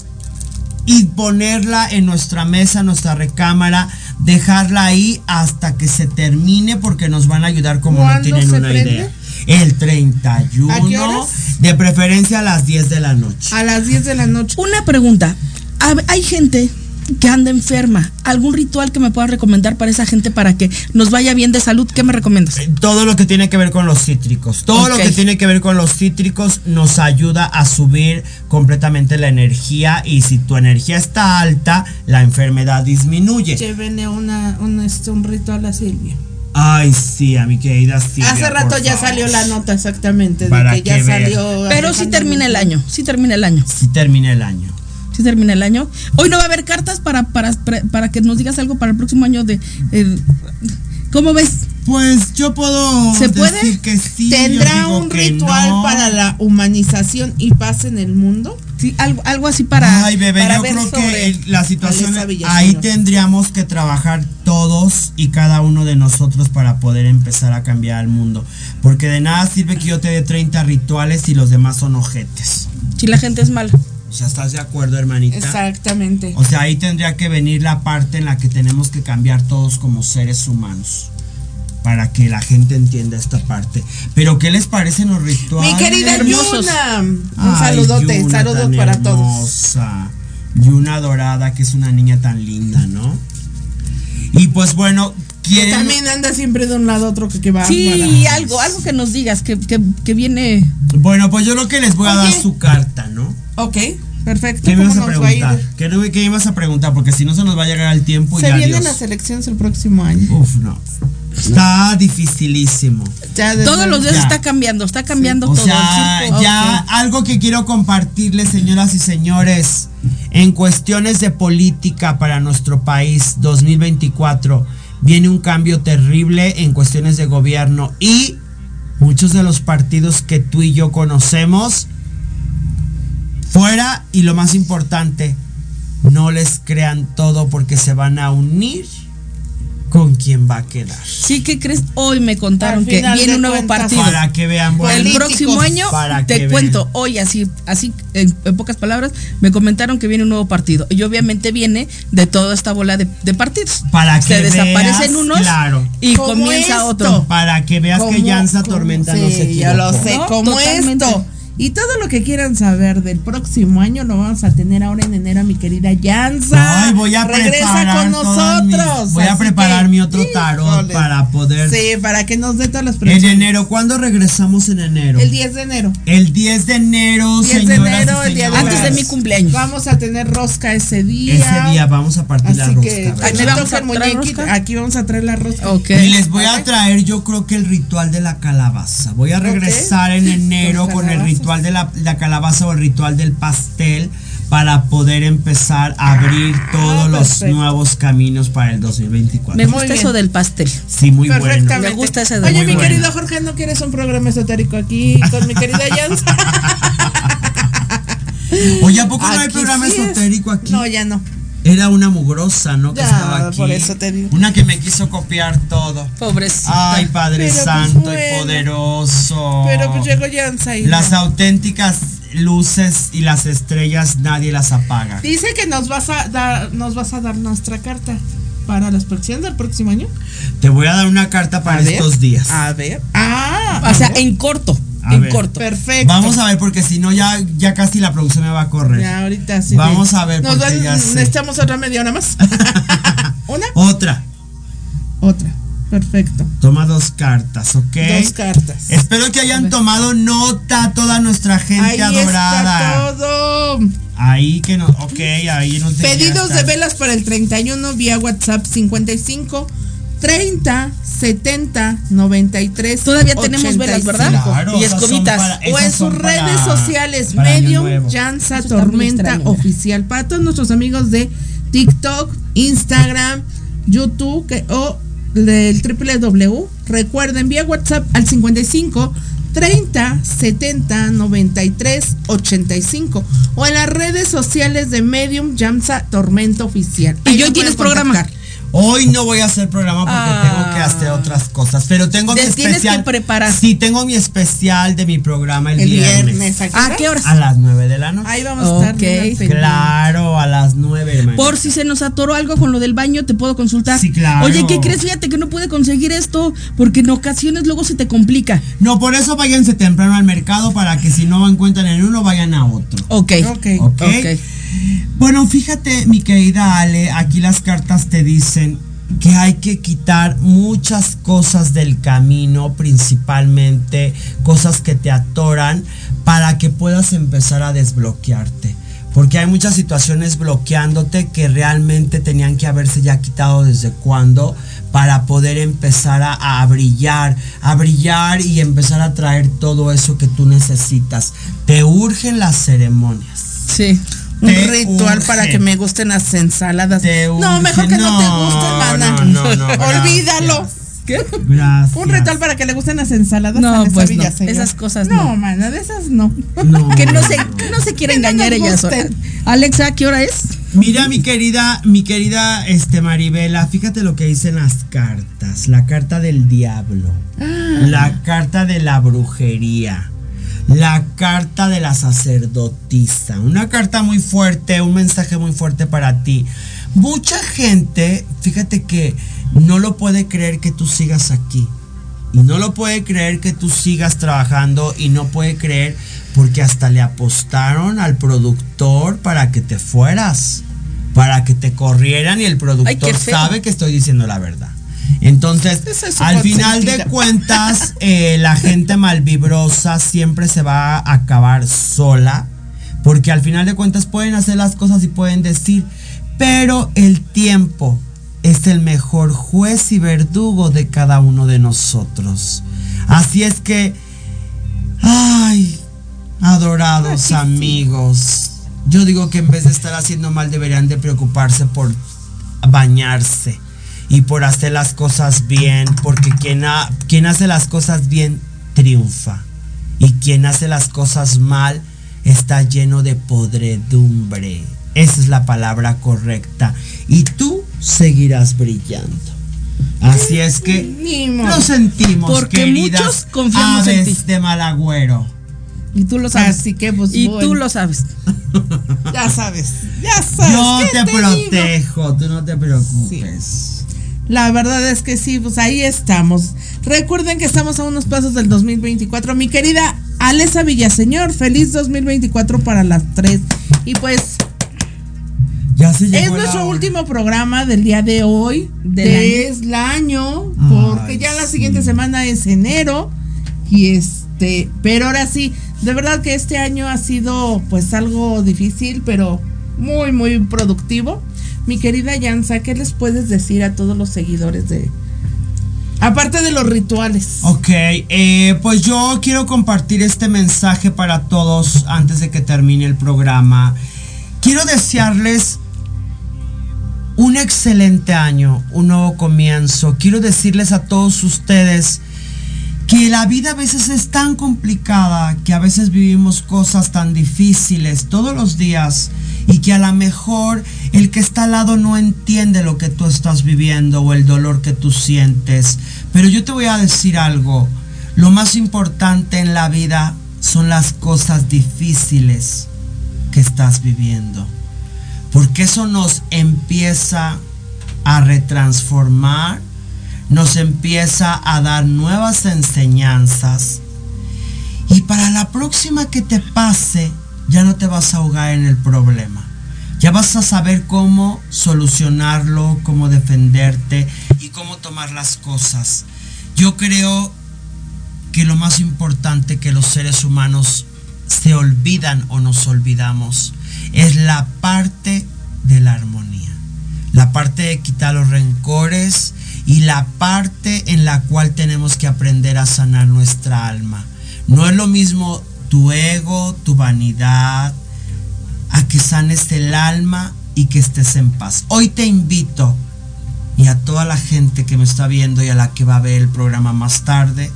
S6: y ponerla en nuestra mesa, nuestra recámara, dejarla ahí hasta que se termine porque nos van a ayudar como no
S5: ¿Cuándo
S6: tienen
S5: se
S6: una
S5: prende?
S6: idea. El 31,
S5: ¿A qué horas?
S6: de preferencia a las 10 de la noche.
S5: A las 10 de la noche.
S7: Una pregunta. Hay gente que anda enferma. ¿Algún ritual que me puedas recomendar para esa gente para que nos vaya bien de salud? ¿Qué me recomiendas?
S6: Todo lo que tiene que ver con los cítricos. Todo lo que tiene que ver con los cítricos nos ayuda a subir completamente la energía y si tu energía está alta, la enfermedad disminuye.
S5: Llévenle una, un, este, un ritual a Silvia.
S6: Ay, sí, a mi querida Silvia.
S5: Hace rato
S6: por
S5: ya
S6: favor.
S5: salió la nota exactamente
S6: Para
S5: de que ya
S6: que vean.
S5: salió.
S7: Pero sí termina el año. Sí termina el año.
S6: Sí termina el año.
S7: Sí termina el año. Hoy no va a haber cartas para, para, para, para que nos digas algo para el próximo año de... eh, ¿Cómo ves?
S6: Pues yo puedo
S7: ¿Se puede?
S6: decir que sí.
S5: ¿Tendrá un ritual
S6: no.
S5: para la humanización y paz en el mundo?
S7: Sí, algo, algo así para...
S6: Ay, bebé,
S7: para
S6: yo
S7: ver
S6: creo que la situación ahí tendríamos que trabajar todos y cada uno de nosotros para poder empezar a cambiar el mundo. Porque de nada sirve que yo te dé 30 rituales y los demás son ojetes.
S7: Si la gente es mala.
S6: ¿Ya estás de acuerdo, hermanita?
S5: Exactamente.
S6: O sea, ahí tendría que venir la parte en la que tenemos que cambiar todos como seres humanos. Para que la gente entienda esta parte. Pero, ¿qué les parecen los rituales?
S5: Mi querida. Yuna. Un
S6: Ay,
S5: saludote,
S6: Yuna
S5: saludos
S6: tan
S5: para todos.
S6: hermosa. Yuna Dorada, que es una niña tan linda, ¿no? Y pues bueno,
S5: Que
S6: quieren.
S5: también anda siempre de un lado a otro que, que va
S7: Sí, algo, algo que nos digas, que, que, que viene...
S6: Bueno, pues yo lo que les voy a dar su carta, ¿no?
S5: Ok, perfecto.
S6: ¿Qué me
S5: ¿Cómo
S6: ibas a
S5: a
S6: preguntar? ¿Qué, qué me ibas a preguntar? Porque si no se nos va a llegar el tiempo y
S5: Se vienen
S6: adiós.
S5: las elecciones el próximo año.
S6: Uf, no. Está dificilísimo.
S5: Ya
S7: Todos los días
S6: Ya.
S7: está cambiando, está cambiando
S6: O
S7: todo.
S6: sea,
S7: el
S6: ya algo que quiero compartirles, señoras y señores, en cuestiones de política para nuestro país 2024, viene un cambio terrible en cuestiones de gobierno y muchos de los partidos que tú y yo conocemos, fuera y lo más importante, no les crean todo porque se van a unir con quien va a quedar.
S7: Sí, ¿qué crees? Hoy me contaron que viene un nuevo
S5: cuentas,
S7: partido.
S6: Para que vean,
S7: El
S6: bueno,
S5: Políticos,
S7: próximo año,
S6: para que
S7: te
S6: vean.
S7: cuento, hoy así, así en, en pocas palabras, me comentaron que viene un nuevo partido. Y obviamente viene de toda esta bola de, de partidos.
S6: Para que
S7: Se desaparecen
S6: veas,
S7: unos
S6: claro.
S7: y comienza
S5: esto.
S7: otro.
S6: Para que veas que
S5: ¿Cómo-
S6: Llanza
S5: cómo-
S6: Tormenta
S5: sí,
S6: no se
S5: Yo lo
S6: equivocó.
S5: sé,
S7: ¿No?
S5: como
S7: Totalmente.
S5: esto. Y todo lo que quieran saber del próximo año lo vamos a tener ahora en enero, mi querida Yanza.
S6: Ay, voy a
S5: Regresa
S6: preparar
S5: con nosotros.
S6: voy a preparar
S5: que,
S6: mi otro tarot
S5: híjole.
S6: para poder.
S5: Sí, para que nos dé todas las
S6: En
S5: predicciones.
S6: enero, ¿cuándo regresamos en enero?
S5: El 10 de enero.
S6: El 10 de enero,
S5: 10 de enero,
S6: y
S5: el día de.
S7: Antes de mi cumpleaños.
S5: Vamos a tener rosca ese día.
S6: Ese día vamos a partir la
S5: Así
S6: rosca.
S5: que aquí
S7: ¿Aquí vamos
S5: toca
S7: a
S5: el
S7: traer rosca?
S5: Aquí vamos a traer la rosca.
S7: Ok.
S6: Y les voy a traer, yo creo que el ritual de la calabaza. Voy a regresar en enero con el
S5: calabazas.
S6: Ritual de la, la calabaza o el ritual del pastel para poder empezar a abrir todos los
S5: Ah,
S6: nuevos caminos para el 2024.
S7: Me gusta eso del pastel.
S6: Sí, muy bueno.
S5: Perfectamente.
S7: Me gusta ese de
S5: Oye, mi
S6: bueno.
S5: querido Jorge, ¿no quieres un programa esotérico aquí con mi querida Yanza? (laughs)
S6: Oye, ¿a poco no hay programa
S5: sí es.
S6: esotérico aquí?
S5: No, ya no.
S6: Era una mugrosa, ¿no? Que
S5: Ya,
S6: estaba aquí.
S5: por eso te digo.
S6: Una que me quiso copiar todo.
S7: Pobrecita.
S6: Ay, Padre
S5: Pero, pues,
S6: Santo
S5: bueno.
S6: y poderoso.
S5: Pero pues llegó Yanza y
S6: Las auténticas luces y las estrellas nadie las apaga.
S5: Dice que nos vas a dar, nos vas a dar nuestra carta para las próximas del próximo año.
S6: Te voy a dar una carta para
S5: A ver,
S6: estos días.
S5: A ver. Ah,
S7: O sea,
S5: ver.
S7: en corto.
S6: A
S7: en
S6: ver.
S7: corto.
S5: Perfecto.
S6: Vamos a ver, porque si no, ya, ya casi la producción me va a correr.
S5: Ya, ahorita sí.
S6: Vamos a ver,
S5: Nos
S6: porque
S5: van-
S6: ya sé.
S5: necesitamos otra media hora más. (laughs) Una,
S6: Otra.
S5: otra. Perfecto.
S6: Toma dos cartas, ¿ok?
S5: Dos cartas.
S6: Espero que hayan tomado nota toda nuestra gente
S5: Ahí
S6: adorada.
S5: está todo.
S6: Ahí que no, ok, ahí no te
S5: Pedidos de velas para el 31 vía WhatsApp 55 30 70 93.
S7: Todavía tenemos velas, ¿verdad?
S6: Claro,
S7: y escobitas.
S6: para-
S5: o en sus
S6: para-
S5: redes sociales,
S6: para
S5: Medium
S7: muy
S5: Tormenta
S7: extraño, mira.
S5: Oficial. Para todos nuestros amigos de TikTok, Instagram, YouTube que- o del www. Recuerden, vía WhatsApp al 55 30 70 93 85 o en las redes sociales de Medium Jamsa Tormenta Oficial.
S7: Y
S5: Ahí
S7: hoy
S5: nos
S7: tienes programa.
S6: Hoy no voy a hacer programa porque
S7: Ah.
S6: tengo que hacer otras cosas, pero tengo mi
S7: Te tienes
S6: especial.
S7: que preparar.
S6: Sí, tengo mi especial de mi programa el,
S5: El
S6: viernes.
S5: viernes. ¿a qué
S7: ¿A
S5: hora?
S7: qué horas?
S6: A las 9 de la noche.
S5: Ahí vamos a estar.
S6: Claro, a las 9, hermano.
S7: Por si se nos atoró algo con lo del baño, te puedo consultar.
S6: Sí, claro.
S7: Oye, ¿qué crees? Fíjate que no pude conseguir esto porque en ocasiones luego se te complica.
S6: No, por eso váyanse temprano al mercado para que si no encuentran en uno, vayan a otro.
S7: Ok.
S5: Ok.
S6: ¿Ok?
S7: Ok.
S6: Bueno, fíjate, mi querida Ale, aquí las cartas te dicen que hay que quitar muchas cosas del camino, principalmente cosas que te atoran, para que puedas empezar a desbloquearte. Porque hay muchas situaciones bloqueándote que realmente tenían que haberse ya quitado desde cuando para poder empezar a, brillar, a brillar y empezar a traer todo eso que tú necesitas. Te urgen las ceremonias.
S7: Sí.
S5: Un ritual
S6: urge.
S5: para que me gusten las ensaladas.
S6: Te
S5: no,
S6: urge.
S5: mejor que no, te
S6: No,
S5: gusten, mana.
S6: no, no, no, (laughs)
S5: Olvídalo.
S6: gracias.
S5: ¿Qué?
S6: Gracias.
S5: Un ritual para que le gusten las ensaladas.
S7: No, pues no. Esas cosas
S5: no.
S7: no.
S5: mana, de esas no.
S6: No. (laughs)
S7: Que no se, que no se quiere engañar ella sola. Alexa, ¿qué hora es?
S6: Mira mi querida, mi querida este Maribela, fíjate lo que dicen las cartas. La carta del diablo, la carta de la brujería, la carta de la sacerdotisa. Una carta muy fuerte, un mensaje muy fuerte para ti. Mucha gente, fíjate que no lo puede creer que tú sigas aquí. Y no lo puede creer que tú sigas trabajando y no puede creer porque hasta le apostaron al productor para que te fueras, para que te corrieran y el productor sabe que estoy diciendo la verdad. Entonces,
S5: Esa es su
S6: al final de cuentas, eh, la gente malvibrosa siempre se va a acabar sola, porque al final de cuentas pueden hacer las cosas y pueden decir, pero el tiempo es el mejor juez y verdugo de cada uno de nosotros. Así es que, ay, adorados amigos, yo digo que en vez de estar haciendo mal deberían de preocuparse por bañarse y por hacer las cosas bien, porque quien, ha- quien hace las cosas bien triunfa y quien hace las cosas mal está lleno de podredumbre. Esa es la palabra correcta. Y tú seguirás brillando. Así es que lo sentimos,
S7: Porque
S6: queridas
S7: muchos confiamos en
S6: aves
S7: ti.
S6: de mal agüero.
S7: Y tú lo sabes.
S5: Así que, pues,
S7: y tú lo sabes. (laughs)
S5: Ya sabes, ya sabes.
S6: Yo
S5: ¿qué
S6: te,
S5: digo?
S6: protejo, tú no te preocupes.
S5: La verdad es que sí, pues ahí estamos. Recuerden que estamos a unos pasos del 2024. Mi querida Alesa Villaseñor, feliz 2024 para las tres. Y pues
S6: Ya se
S5: es
S6: llegó
S5: nuestro
S6: hora.
S5: último programa del día de hoy,
S7: Del
S5: del año, porque
S6: Ay,
S5: ya la
S6: sí.
S5: siguiente semana es enero. Y este, pero ahora sí, de verdad que este año ha sido pues algo difícil, pero muy, muy productivo. Mi querida Yansa, ¿qué les puedes decir a todos los seguidores de... Aparte de los rituales.
S6: Ok, eh, pues yo quiero compartir este mensaje para todos antes de que termine el programa. Quiero desearles un excelente año, un nuevo comienzo. Quiero decirles a todos ustedes que la vida a veces es tan complicada, que a veces vivimos cosas tan difíciles todos los días y que a lo mejor el que está al lado no entiende lo que tú estás viviendo o el dolor que tú sientes. Pero yo te voy a decir algo, lo más importante en la vida son las cosas difíciles que estás viviendo. Porque eso nos empieza a retransformar, nos empieza a dar nuevas enseñanzas. Y para la próxima que te pase, ya no te vas a ahogar en el problema. Ya vas a saber cómo solucionarlo, cómo defenderte y cómo tomar las cosas. Yo creo que lo más importante que los seres humanos se olvidan o nos olvidamos es la parte de la armonía. La parte de quitar los rencores y la parte en la cual tenemos que aprender a sanar nuestra alma. No es lo mismo tu ego, tu vanidad, a que sanes el alma y que estés en paz. Hoy te invito y a toda la gente que me está viendo y a la que va a ver el programa más tarde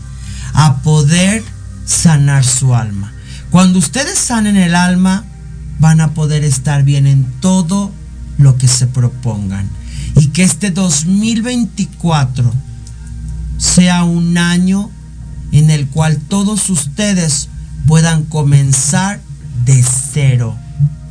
S6: a poder sanar su alma. Cuando ustedes sanen el alma, van a poder estar bien en todo lo que se propongan. Y que este 2024 sea un año en el cual todos ustedes puedan comenzar de cero,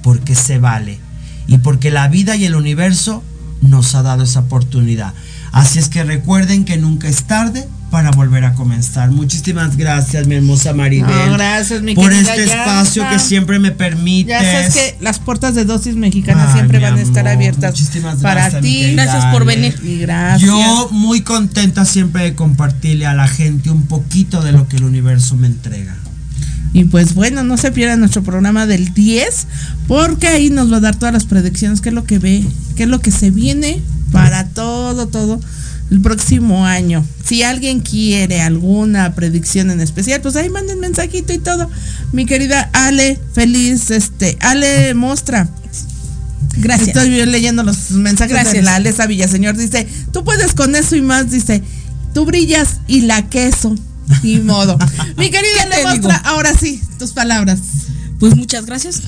S6: porque se vale. Y porque la vida y el universo nos ha dado esa oportunidad. Así es que recuerden que nunca es tarde para volver a comenzar. Muchísimas gracias, mi hermosa Maribel.
S5: gracias, mi
S6: Por este espacio que siempre me permites.
S5: Ya sabes que las puertas de dosis mexicanas
S6: Ay,
S5: siempre van a estar abiertas
S6: muchísimas
S5: para
S6: gracias, mi
S5: ti. Gracias por venir. Y gracias.
S6: Yo muy contenta siempre de compartirle a la gente un poquito de lo que el universo me entrega.
S5: Y pues bueno, no se pierdan nuestro programa del 10, porque ahí nos va a dar todas las predicciones, qué es lo que ve, qué es lo que se viene para todo, todo el próximo año. Si alguien quiere alguna predicción en especial, pues ahí manden mensajito y todo. Mi querida Ale, feliz, este, Ale Mostra.
S7: Gracias.
S5: Estoy leyendo los mensajes de
S7: Gracias.
S5: la Alesa Villaseñor. Dice, tú puedes con eso y más. Dice, tú brillas y la queso. Ni modo. (laughs) Mi querida
S7: ¿Qué te
S5: Ale
S7: digo?
S5: Mostra, ahora sí, tus palabras.
S7: Pues muchas gracias.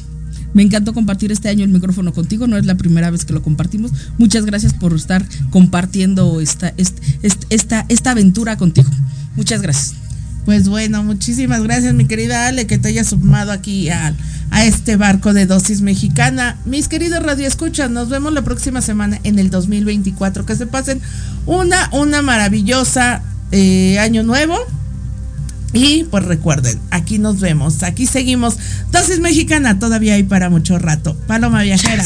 S7: Me encantó compartir este año el micrófono contigo, no es la primera vez que lo compartimos. Muchas gracias por estar compartiendo esta, esta, esta, esta aventura contigo. Muchas gracias.
S5: Pues bueno, muchísimas gracias, mi querida Ale, que te hayas sumado aquí a, a este barco de dosis mexicana. Mis queridos radioescuchas, nos vemos la próxima semana en el 2024. Que se pasen una, una maravillosa eh, año nuevo. Y pues recuerden, aquí nos vemos, aquí seguimos. Dosis mexicana todavía hay para mucho rato. Paloma Viajera.